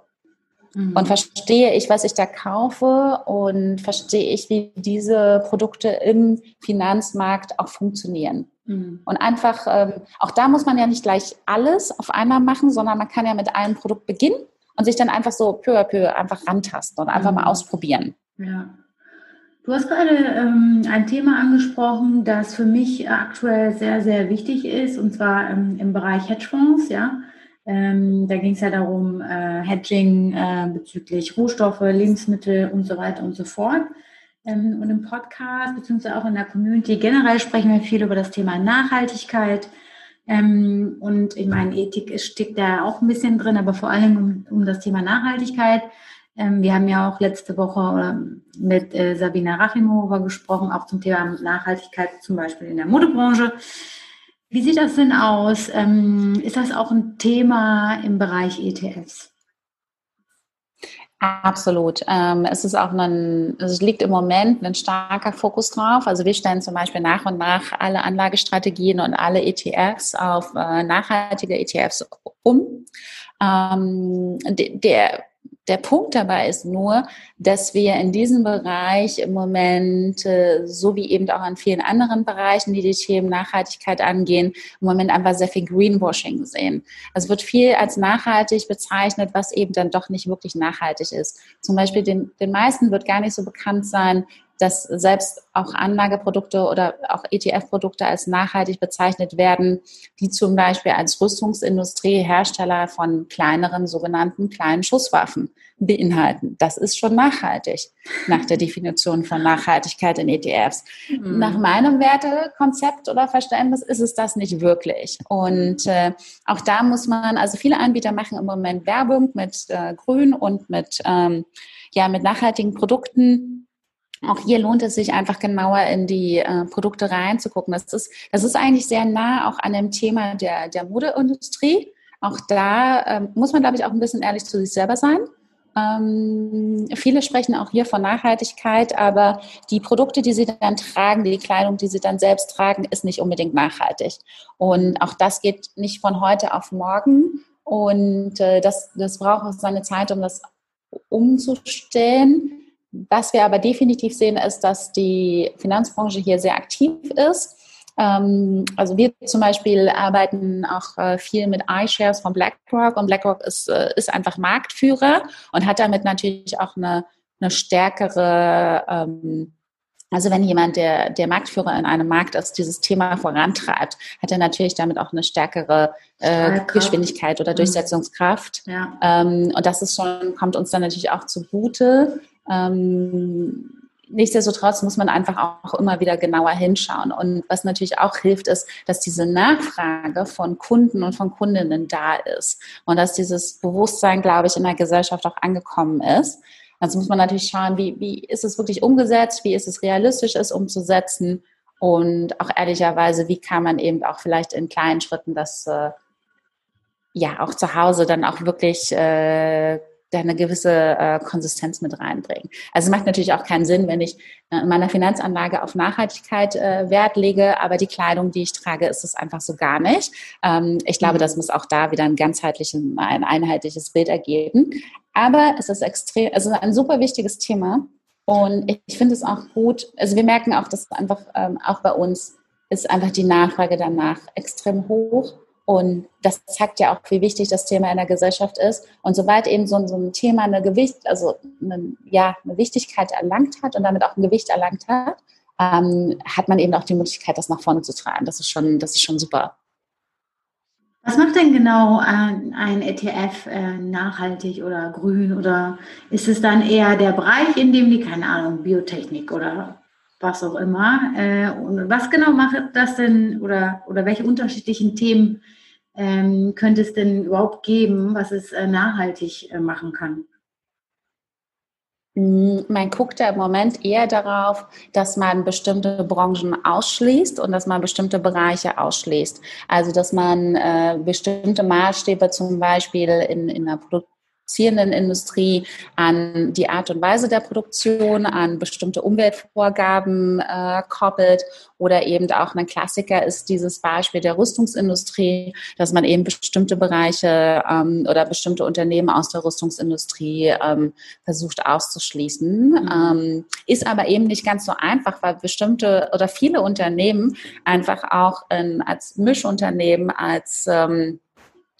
Mhm. Und verstehe ich, was ich da kaufe und verstehe ich, wie diese Produkte im Finanzmarkt auch funktionieren. Mhm. Und einfach, ähm, auch da muss man ja nicht gleich alles auf einmal machen, sondern man kann ja mit einem Produkt beginnen und sich dann einfach so peu à peu einfach rantasten und einfach mhm. mal ausprobieren. Ja. Du hast gerade ähm, ein Thema angesprochen, das für mich aktuell sehr, sehr wichtig ist, und zwar ähm, im Bereich Hedgefonds, ja. Ähm, da ging es ja darum, äh, Hedging äh, bezüglich Rohstoffe, Lebensmittel und so weiter und so fort. Ähm, und im Podcast, beziehungsweise auch in der Community generell sprechen wir viel über das Thema Nachhaltigkeit. Ähm, und ich meine, Ethik steckt da auch ein bisschen drin, aber vor allem um, um das Thema Nachhaltigkeit. Ähm, wir haben ja auch letzte Woche mit äh, Sabina Rachimova gesprochen, auch zum Thema Nachhaltigkeit, zum Beispiel in der Modebranche. Wie sieht das denn aus? Ähm, ist das auch ein Thema im Bereich ETFs? Absolut. Ähm, es ist auch ein, es liegt im Moment ein starker Fokus drauf. Also wir stellen zum Beispiel nach und nach alle Anlagestrategien und alle ETFs auf äh, nachhaltige ETFs um. Ähm, der der Punkt dabei ist nur, dass wir in diesem Bereich im Moment, äh, so wie eben auch an vielen anderen Bereichen, die die Themen Nachhaltigkeit angehen, im Moment einfach sehr viel Greenwashing sehen. Es wird viel als nachhaltig bezeichnet, was eben dann doch nicht wirklich nachhaltig ist. Zum Beispiel den, den meisten wird gar nicht so bekannt sein, dass selbst auch Anlageprodukte oder auch ETF-Produkte als nachhaltig bezeichnet werden, die zum Beispiel als Rüstungsindustrie Hersteller von kleineren sogenannten kleinen Schusswaffen beinhalten. Das ist schon nachhaltig nach der Definition von Nachhaltigkeit in ETFs. Mhm. Nach meinem Wertekonzept oder Verständnis ist es das nicht wirklich. Und äh, auch da muss man, also viele Anbieter machen im Moment Werbung mit äh, Grün und mit, ähm, ja, mit nachhaltigen Produkten auch hier lohnt es sich einfach genauer in die äh, Produkte reinzugucken. Das ist, das ist eigentlich sehr nah auch an dem Thema der, der Modeindustrie. Auch da ähm, muss man, glaube ich, auch ein bisschen ehrlich zu sich selber sein. Ähm, viele sprechen auch hier von Nachhaltigkeit, aber die Produkte, die sie dann tragen, die Kleidung, die sie dann selbst tragen, ist nicht unbedingt nachhaltig. Und auch das geht nicht von heute auf morgen. Und äh, das, das braucht auch seine Zeit, um das umzustellen. Was wir aber definitiv sehen, ist, dass die Finanzbranche hier sehr aktiv ist. Ähm, also wir zum Beispiel arbeiten auch äh, viel mit iShares von BlackRock und BlackRock ist, äh, ist einfach Marktführer und hat damit natürlich auch eine, eine stärkere ähm, also wenn jemand, der, der Marktführer in einem Markt ist, dieses Thema vorantreibt, hat er natürlich damit auch eine stärkere äh, Geschwindigkeit oder mhm. Durchsetzungskraft. Ja. Ähm, und das ist schon, kommt uns dann natürlich auch zugute. Ähm, nichtsdestotrotz muss man einfach auch immer wieder genauer hinschauen. Und was natürlich auch hilft, ist, dass diese Nachfrage von Kunden und von Kundinnen da ist und dass dieses Bewusstsein, glaube ich, in der Gesellschaft auch angekommen ist. Also muss man natürlich schauen, wie, wie ist es wirklich umgesetzt, wie ist es realistisch, es umzusetzen und auch ehrlicherweise, wie kann man eben auch vielleicht in kleinen Schritten das äh, ja auch zu Hause dann auch wirklich äh, da eine gewisse äh, Konsistenz mit reinbringen. Also es macht natürlich auch keinen Sinn, wenn ich äh, in meiner Finanzanlage auf Nachhaltigkeit äh, Wert lege, aber die Kleidung, die ich trage, ist es einfach so gar nicht. Ähm, ich glaube, mhm. das muss auch da wieder ein ganzheitliches, ein einheitliches Bild ergeben. Aber es ist extrem, ist ein super wichtiges Thema. Und ich, ich finde es auch gut, also wir merken auch, dass einfach ähm, auch bei uns ist einfach die Nachfrage danach extrem hoch. Und das zeigt ja auch, wie wichtig das Thema in der Gesellschaft ist. Und sobald eben so, so ein Thema eine Gewicht, also eine, ja, eine Wichtigkeit erlangt hat und damit auch ein Gewicht erlangt hat, ähm, hat man eben auch die Möglichkeit, das nach vorne zu tragen. Das ist schon, das ist schon super. Was macht denn genau ein, ETF äh, nachhaltig oder grün? Oder ist es dann eher der Bereich, in dem die, keine Ahnung, Biotechnik oder was auch immer. Äh, und was genau macht das denn oder, oder welche unterschiedlichen Themen ähm, könnte es denn überhaupt geben, was es äh, nachhaltig äh, machen kann? Hm, man guckt ja im Moment eher darauf, dass man bestimmte Branchen ausschließt und dass man bestimmte Bereiche ausschließt. Also dass man äh, bestimmte Maßstäbe zum Beispiel in, in der Produkt produzierenden Industrie an die Art und Weise der Produktion, an bestimmte Umweltvorgaben äh, koppelt oder eben auch ein Klassiker ist dieses Beispiel der Rüstungsindustrie, dass man eben bestimmte Bereiche ähm, oder bestimmte Unternehmen aus der Rüstungsindustrie ähm, versucht auszuschließen. Mhm. Ähm, ist aber eben nicht ganz so einfach, weil bestimmte oder viele Unternehmen einfach auch in, als Mischunternehmen, als ähm,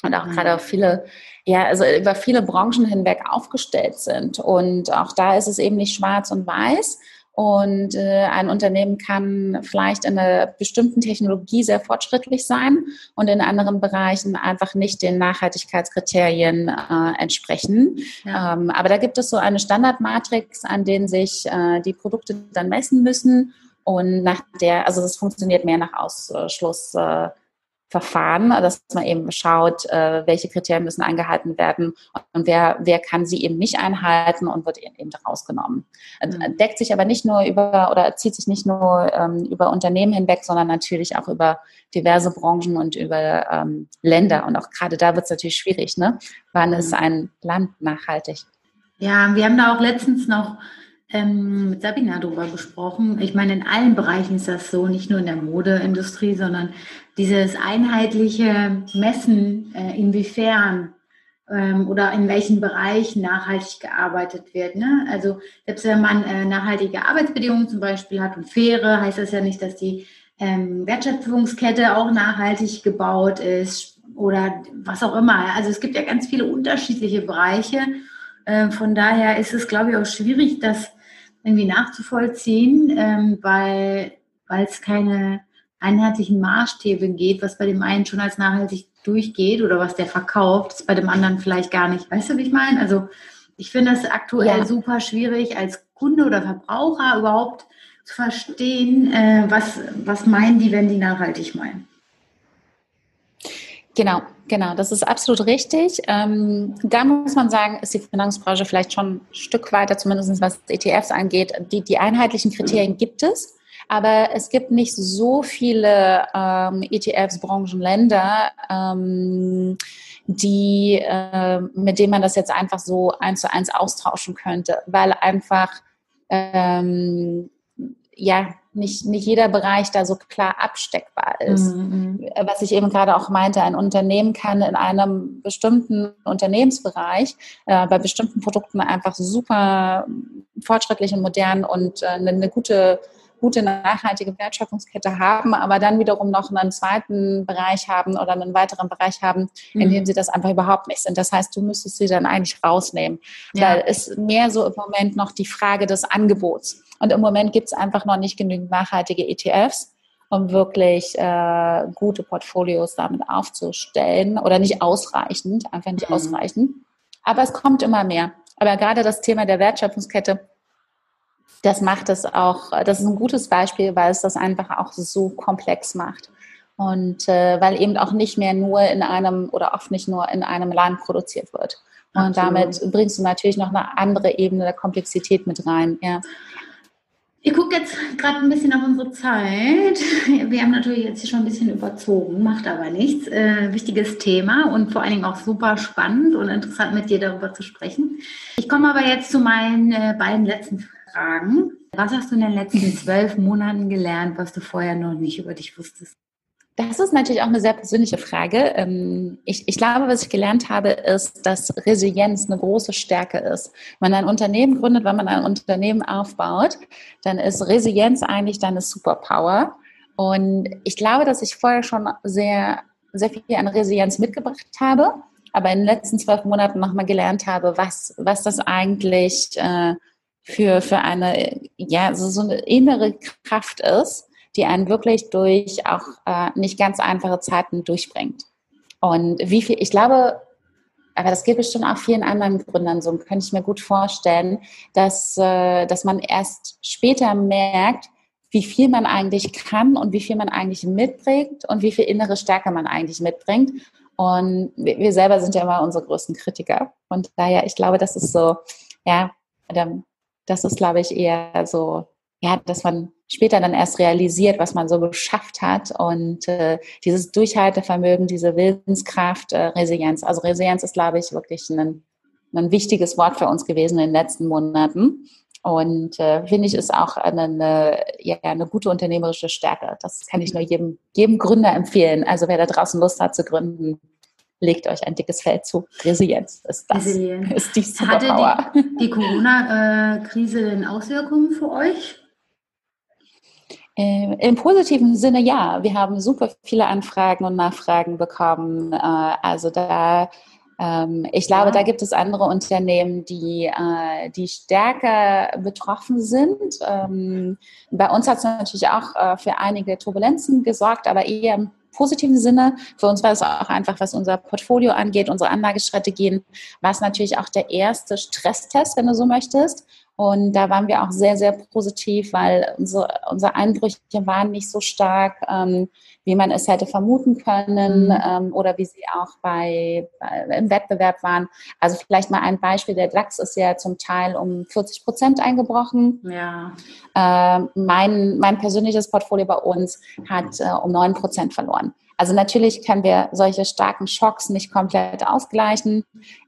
und auch mhm. gerade viele, ja, also über viele Branchen hinweg aufgestellt sind. Und auch da ist es eben nicht schwarz und weiß. Und äh, ein Unternehmen kann vielleicht in einer bestimmten Technologie sehr fortschrittlich sein und in anderen Bereichen einfach nicht den Nachhaltigkeitskriterien äh, entsprechen. Ja. Ähm, aber da gibt es so eine Standardmatrix, an denen sich äh, die Produkte dann messen müssen. Und nach der, also es funktioniert mehr nach Ausschluss. Äh, Verfahren, dass man eben schaut, äh, welche Kriterien müssen eingehalten werden und wer, wer kann sie eben nicht einhalten und wird eben rausgenommen. Mhm. Deckt sich aber nicht nur über oder zieht sich nicht nur ähm, über Unternehmen hinweg, sondern natürlich auch über diverse Branchen und über ähm, Länder. Und auch gerade da wird es natürlich schwierig, ne? Wann ist mhm. ein Land nachhaltig? Ja, wir haben da auch letztens noch ähm, mit Sabina darüber gesprochen. Ich meine, in allen Bereichen ist das so, nicht nur in der Modeindustrie, sondern dieses einheitliche Messen, äh, inwiefern ähm, oder in welchen Bereichen nachhaltig gearbeitet wird. Ne? Also selbst wenn man äh, nachhaltige Arbeitsbedingungen zum Beispiel hat und faire, heißt das ja nicht, dass die ähm, Wertschöpfungskette auch nachhaltig gebaut ist oder was auch immer. Also es gibt ja ganz viele unterschiedliche Bereiche. Äh, von daher ist es, glaube ich, auch schwierig, das irgendwie nachzuvollziehen, ähm, weil es keine einheitlichen Maßstäbe geht, was bei dem einen schon als nachhaltig durchgeht oder was der verkauft, ist bei dem anderen vielleicht gar nicht. Weißt du, wie ich meine? Also ich finde das aktuell ja. super schwierig, als Kunde oder Verbraucher überhaupt zu verstehen, äh, was, was meinen die, wenn die nachhaltig meinen. Genau, genau, das ist absolut richtig. Ähm, da muss man sagen, ist die Finanzbranche vielleicht schon ein Stück weiter, zumindest was ETFs angeht. Die, die einheitlichen Kriterien gibt es. Aber es gibt nicht so viele ähm, ETFs, Branchen, Länder, ähm, die, äh, mit denen man das jetzt einfach so eins zu eins austauschen könnte, weil einfach ähm, ja nicht, nicht jeder Bereich da so klar absteckbar ist. Mhm. mhm. Was ich eben gerade auch meinte, ein Unternehmen kann in einem bestimmten Unternehmensbereich äh, bei bestimmten Produkten einfach super fortschrittlich und modern und äh, eine, eine gute gute nachhaltige Wertschöpfungskette haben, aber dann wiederum noch einen zweiten Bereich haben oder einen weiteren Bereich haben, in mhm. dem sie das einfach überhaupt nicht sind. Das heißt, du müsstest sie dann eigentlich rausnehmen. Ja. Weil es mehr so im Moment noch die Frage des Angebots. Und im Moment gibt es einfach noch nicht genügend nachhaltige ETFs, um wirklich äh, gute Portfolios damit aufzustellen oder nicht ausreichend, einfach nicht mhm. ausreichend. Aber es kommt immer mehr. Aber gerade das Thema der Wertschöpfungskette das macht es auch, das ist ein gutes Beispiel, weil es das einfach auch so komplex macht. Und äh, weil eben auch nicht mehr nur in einem oder oft nicht nur in einem Land produziert wird. Und Absolut. damit bringst du natürlich noch eine andere Ebene der Komplexität mit rein. Ja. Ich gucke jetzt gerade ein bisschen auf unsere Zeit. [LAUGHS] Wir haben natürlich jetzt hier schon ein bisschen überzogen, macht aber nichts. Äh, wichtiges Thema und vor allen Dingen auch super spannend und interessant mit dir darüber zu sprechen. Ich komme aber jetzt zu meinen äh, beiden letzten Fragen. Was hast du in den letzten [LAUGHS] zwölf Monaten gelernt, was du vorher noch nicht über dich wusstest? Das ist natürlich auch eine sehr persönliche Frage. Ähm, ich, ich, glaube, was ich gelernt habe, ist, dass Resilienz eine große Stärke ist. Wenn man ein Unternehmen gründet, wenn man ein Unternehmen aufbaut, dann ist Resilienz eigentlich deine Superpower. Und ich glaube, dass ich vorher schon sehr, sehr viel an Resilienz mitgebracht habe, aber in den letzten zwölf Monaten nochmal gelernt habe, was, was das eigentlich äh, für, für eine, ja, so, so eine innere Kraft ist, die einen wirklich durch auch äh, nicht ganz einfache Zeiten durchbringt. Und wie viel, ich glaube, aber das geht bestimmt auch vielen anderen Gründern so, könnte ich mir gut vorstellen, dass, äh, dass man erst später merkt, wie viel man eigentlich kann und wie viel man eigentlich mitbringt und wie viel innere Stärke man eigentlich mitbringt. Und wir selber sind ja immer unsere größten Kritiker. Und daher, ich glaube, das ist so, ja, das ist, glaube ich, eher so, ja, dass man später dann erst realisiert, was man so geschafft hat und äh, dieses Durchhaltevermögen, diese Willenskraft, äh, Resilienz. Also Resilienz ist, glaube ich, wirklich ein, ein wichtiges Wort für uns gewesen in den letzten Monaten. Und äh, finde ich, ist auch eine, eine, ja, eine gute unternehmerische Stärke. Das kann ich nur jedem, jedem Gründer empfehlen. Also wer da draußen Lust hat zu gründen, legt euch ein dickes Feld zu. Resilienz ist das. Resilienz. Ist die Superpower. Hatte die, die Corona-Krise denn Auswirkungen für euch? Äh, Im positiven Sinne ja. Wir haben super viele Anfragen und Nachfragen bekommen. Äh, also da ähm, ich glaube, ja. da gibt es andere Unternehmen, die, äh, die stärker betroffen sind. Ähm, bei uns hat es natürlich auch für einige Turbulenzen gesorgt, aber eher im positiven Sinne. Für uns war es auch einfach, was unser Portfolio angeht, unsere Anlagestrategien, war es natürlich auch der erste Stresstest, wenn du so möchtest. Und da waren wir auch sehr, sehr positiv, weil unsere, unsere Einbrüche waren nicht so stark, ähm, wie man es hätte vermuten können mhm. ähm, oder wie sie auch bei, bei, im Wettbewerb waren. Also vielleicht mal ein Beispiel. Der DAX ist ja zum Teil um 40 Prozent eingebrochen. Ja. Äh, mein, mein persönliches Portfolio bei uns hat äh, um 9 Prozent verloren. Also natürlich können wir solche starken Schocks nicht komplett ausgleichen.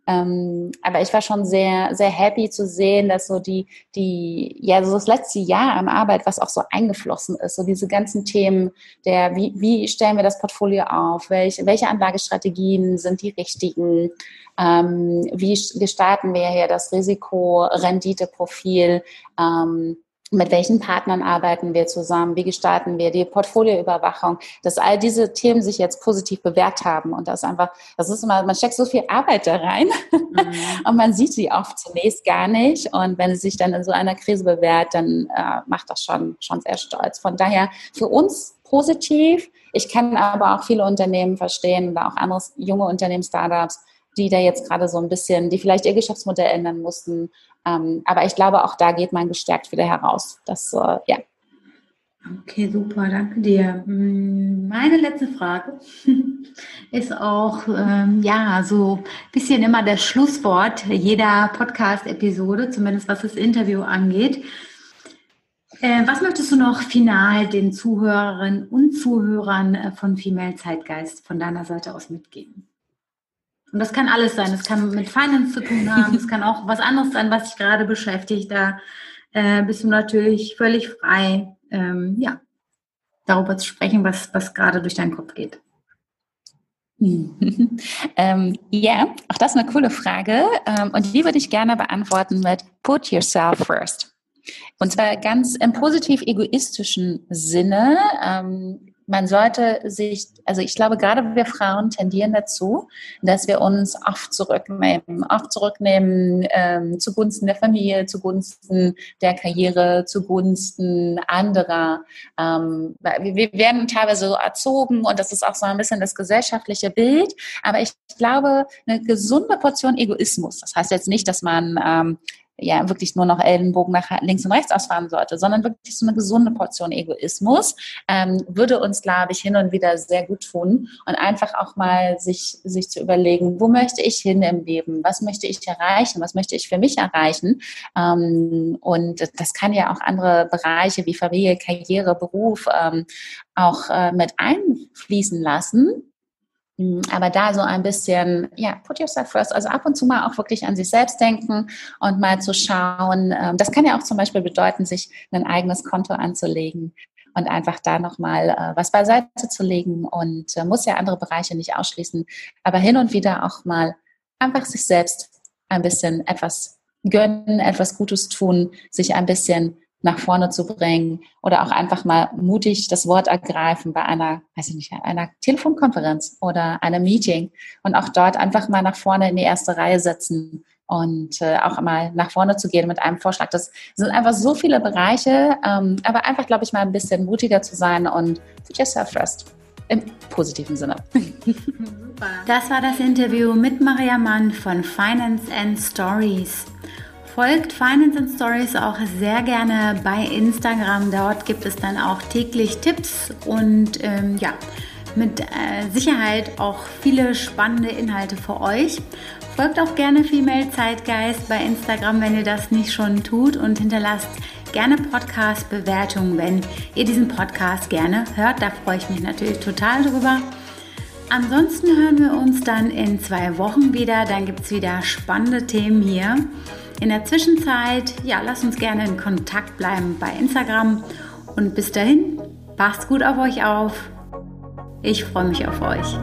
Ähm, aber ich war schon sehr, sehr happy zu sehen, dass so die, die, ja, so das letzte Jahr an Arbeit, was auch so eingeflossen ist, so diese ganzen Themen der, wie, wie stellen wir das Portfolio auf? Welche, welche Anlagestrategien sind die richtigen? Ähm, wie gestalten wir hier das Risiko-Rendite-Profil? Ähm, mit welchen Partnern arbeiten wir zusammen, wie gestalten wir die Portfolioüberwachung, dass all diese Themen sich jetzt positiv bewährt haben und das einfach, das ist immer, man steckt so viel Arbeit da rein mhm. [LAUGHS] und man sieht sie oft zunächst gar nicht und wenn es sich dann in so einer Krise bewährt, dann äh, macht das schon, schon sehr stolz. Von daher für uns positiv. Ich kann aber auch viele Unternehmen verstehen oder auch andere junge Unternehmen, Startups, die da jetzt gerade so ein bisschen, die vielleicht ihr Geschäftsmodell ändern mussten. Ähm, aber ich glaube, auch da geht man gestärkt wieder heraus. Das, äh, ja. Okay, super, danke dir. Hm, meine letzte Frage [LAUGHS] ist auch, ähm, ja, so ein bisschen immer das Schlusswort jeder Podcast-Episode, zumindest was das Interview angeht. Äh, was möchtest du noch final den Zuhörerinnen und Zuhörern äh, von Female Zeitgeist von deiner Seite aus mitgeben? Und das kann alles sein. Das kann mit Finance zu tun haben. Das kann auch was anderes sein, was dich gerade beschäftigt. Da äh, bist du natürlich völlig frei, ähm, ja, darüber zu sprechen, was, was gerade durch deinen Kopf geht. [LAUGHS] ähm, ja, auch das ist eine coole Frage. Ähm, und die würde ich gerne beantworten mit Put yourself first. Und zwar ganz im positiv egoistischen Sinne. Ähm, man sollte sich, also ich glaube, gerade wir Frauen tendieren dazu, dass wir uns oft zurücknehmen, oft zurücknehmen ähm, zugunsten der Familie, zugunsten der Karriere, zugunsten anderer. Ähm, wir, werden teilweise so erzogen und das ist auch so ein bisschen das gesellschaftliche Bild. Aber ich glaube, eine gesunde Portion Egoismus, das heißt jetzt nicht, dass man ähm, ja wirklich nur noch Ellenbogen nach links und rechts ausfahren sollte, sondern wirklich so eine gesunde Portion Egoismus ähm, würde uns, glaube ich, hin und wieder sehr gut tun und einfach auch mal sich, sich zu überlegen, wo möchte ich hin im Leben, was möchte ich erreichen, was möchte ich für mich erreichen? Ähm, und das kann ja auch andere Bereiche wie Familie, Karriere, Beruf ähm, auch äh, mit einfließen lassen aber da so ein bisschen, ja, put yourself first, also ab und zu mal auch wirklich an sich selbst denken und mal zu schauen. Ähm, das kann ja auch zum Beispiel bedeuten, sich ein eigenes Konto anzulegen und einfach da nochmal äh, was beiseite zu legen und äh, muss ja andere Bereiche nicht ausschließen, aber hin und wieder auch mal einfach sich selbst ein bisschen etwas gönnen, etwas Gutes tun, sich ein bisschen nach vorne zu bringen oder auch einfach mal mutig das Wort ergreifen bei einer, weiß ich nicht, einer Telefonkonferenz oder einem Meeting und auch dort einfach mal nach vorne in die erste Reihe setzen und äh, auch mal nach vorne zu gehen mit einem Vorschlag. Das sind einfach so viele Bereiche, ähm, aber einfach, glaube ich, mal ein bisschen mutiger zu sein und put yourself first. Im positiven Sinne. Super. [LAUGHS] Das war das Interview mit Maria Mann von Finance and Stories. Folgt Finance and Stories auch sehr gerne bei Instagram. Dort gibt es dann auch täglich Tipps und ähm, ja, mit äh, Sicherheit auch viele spannende Inhalte für euch. Folgt auch gerne Female Zeitgeist bei Instagram, wenn ihr das nicht schon tut und hinterlasst gerne Podcast-Bewertungen, wenn ihr diesen Podcast gerne hört. Da freue ich mich natürlich total drüber. Ansonsten hören wir uns dann in zwei Wochen wieder. Dann gibt es wieder spannende Themen hier. In der Zwischenzeit, ja, lasst uns gerne in Kontakt bleiben bei Instagram. Und bis dahin, passt gut auf euch auf. Ich freue mich auf euch.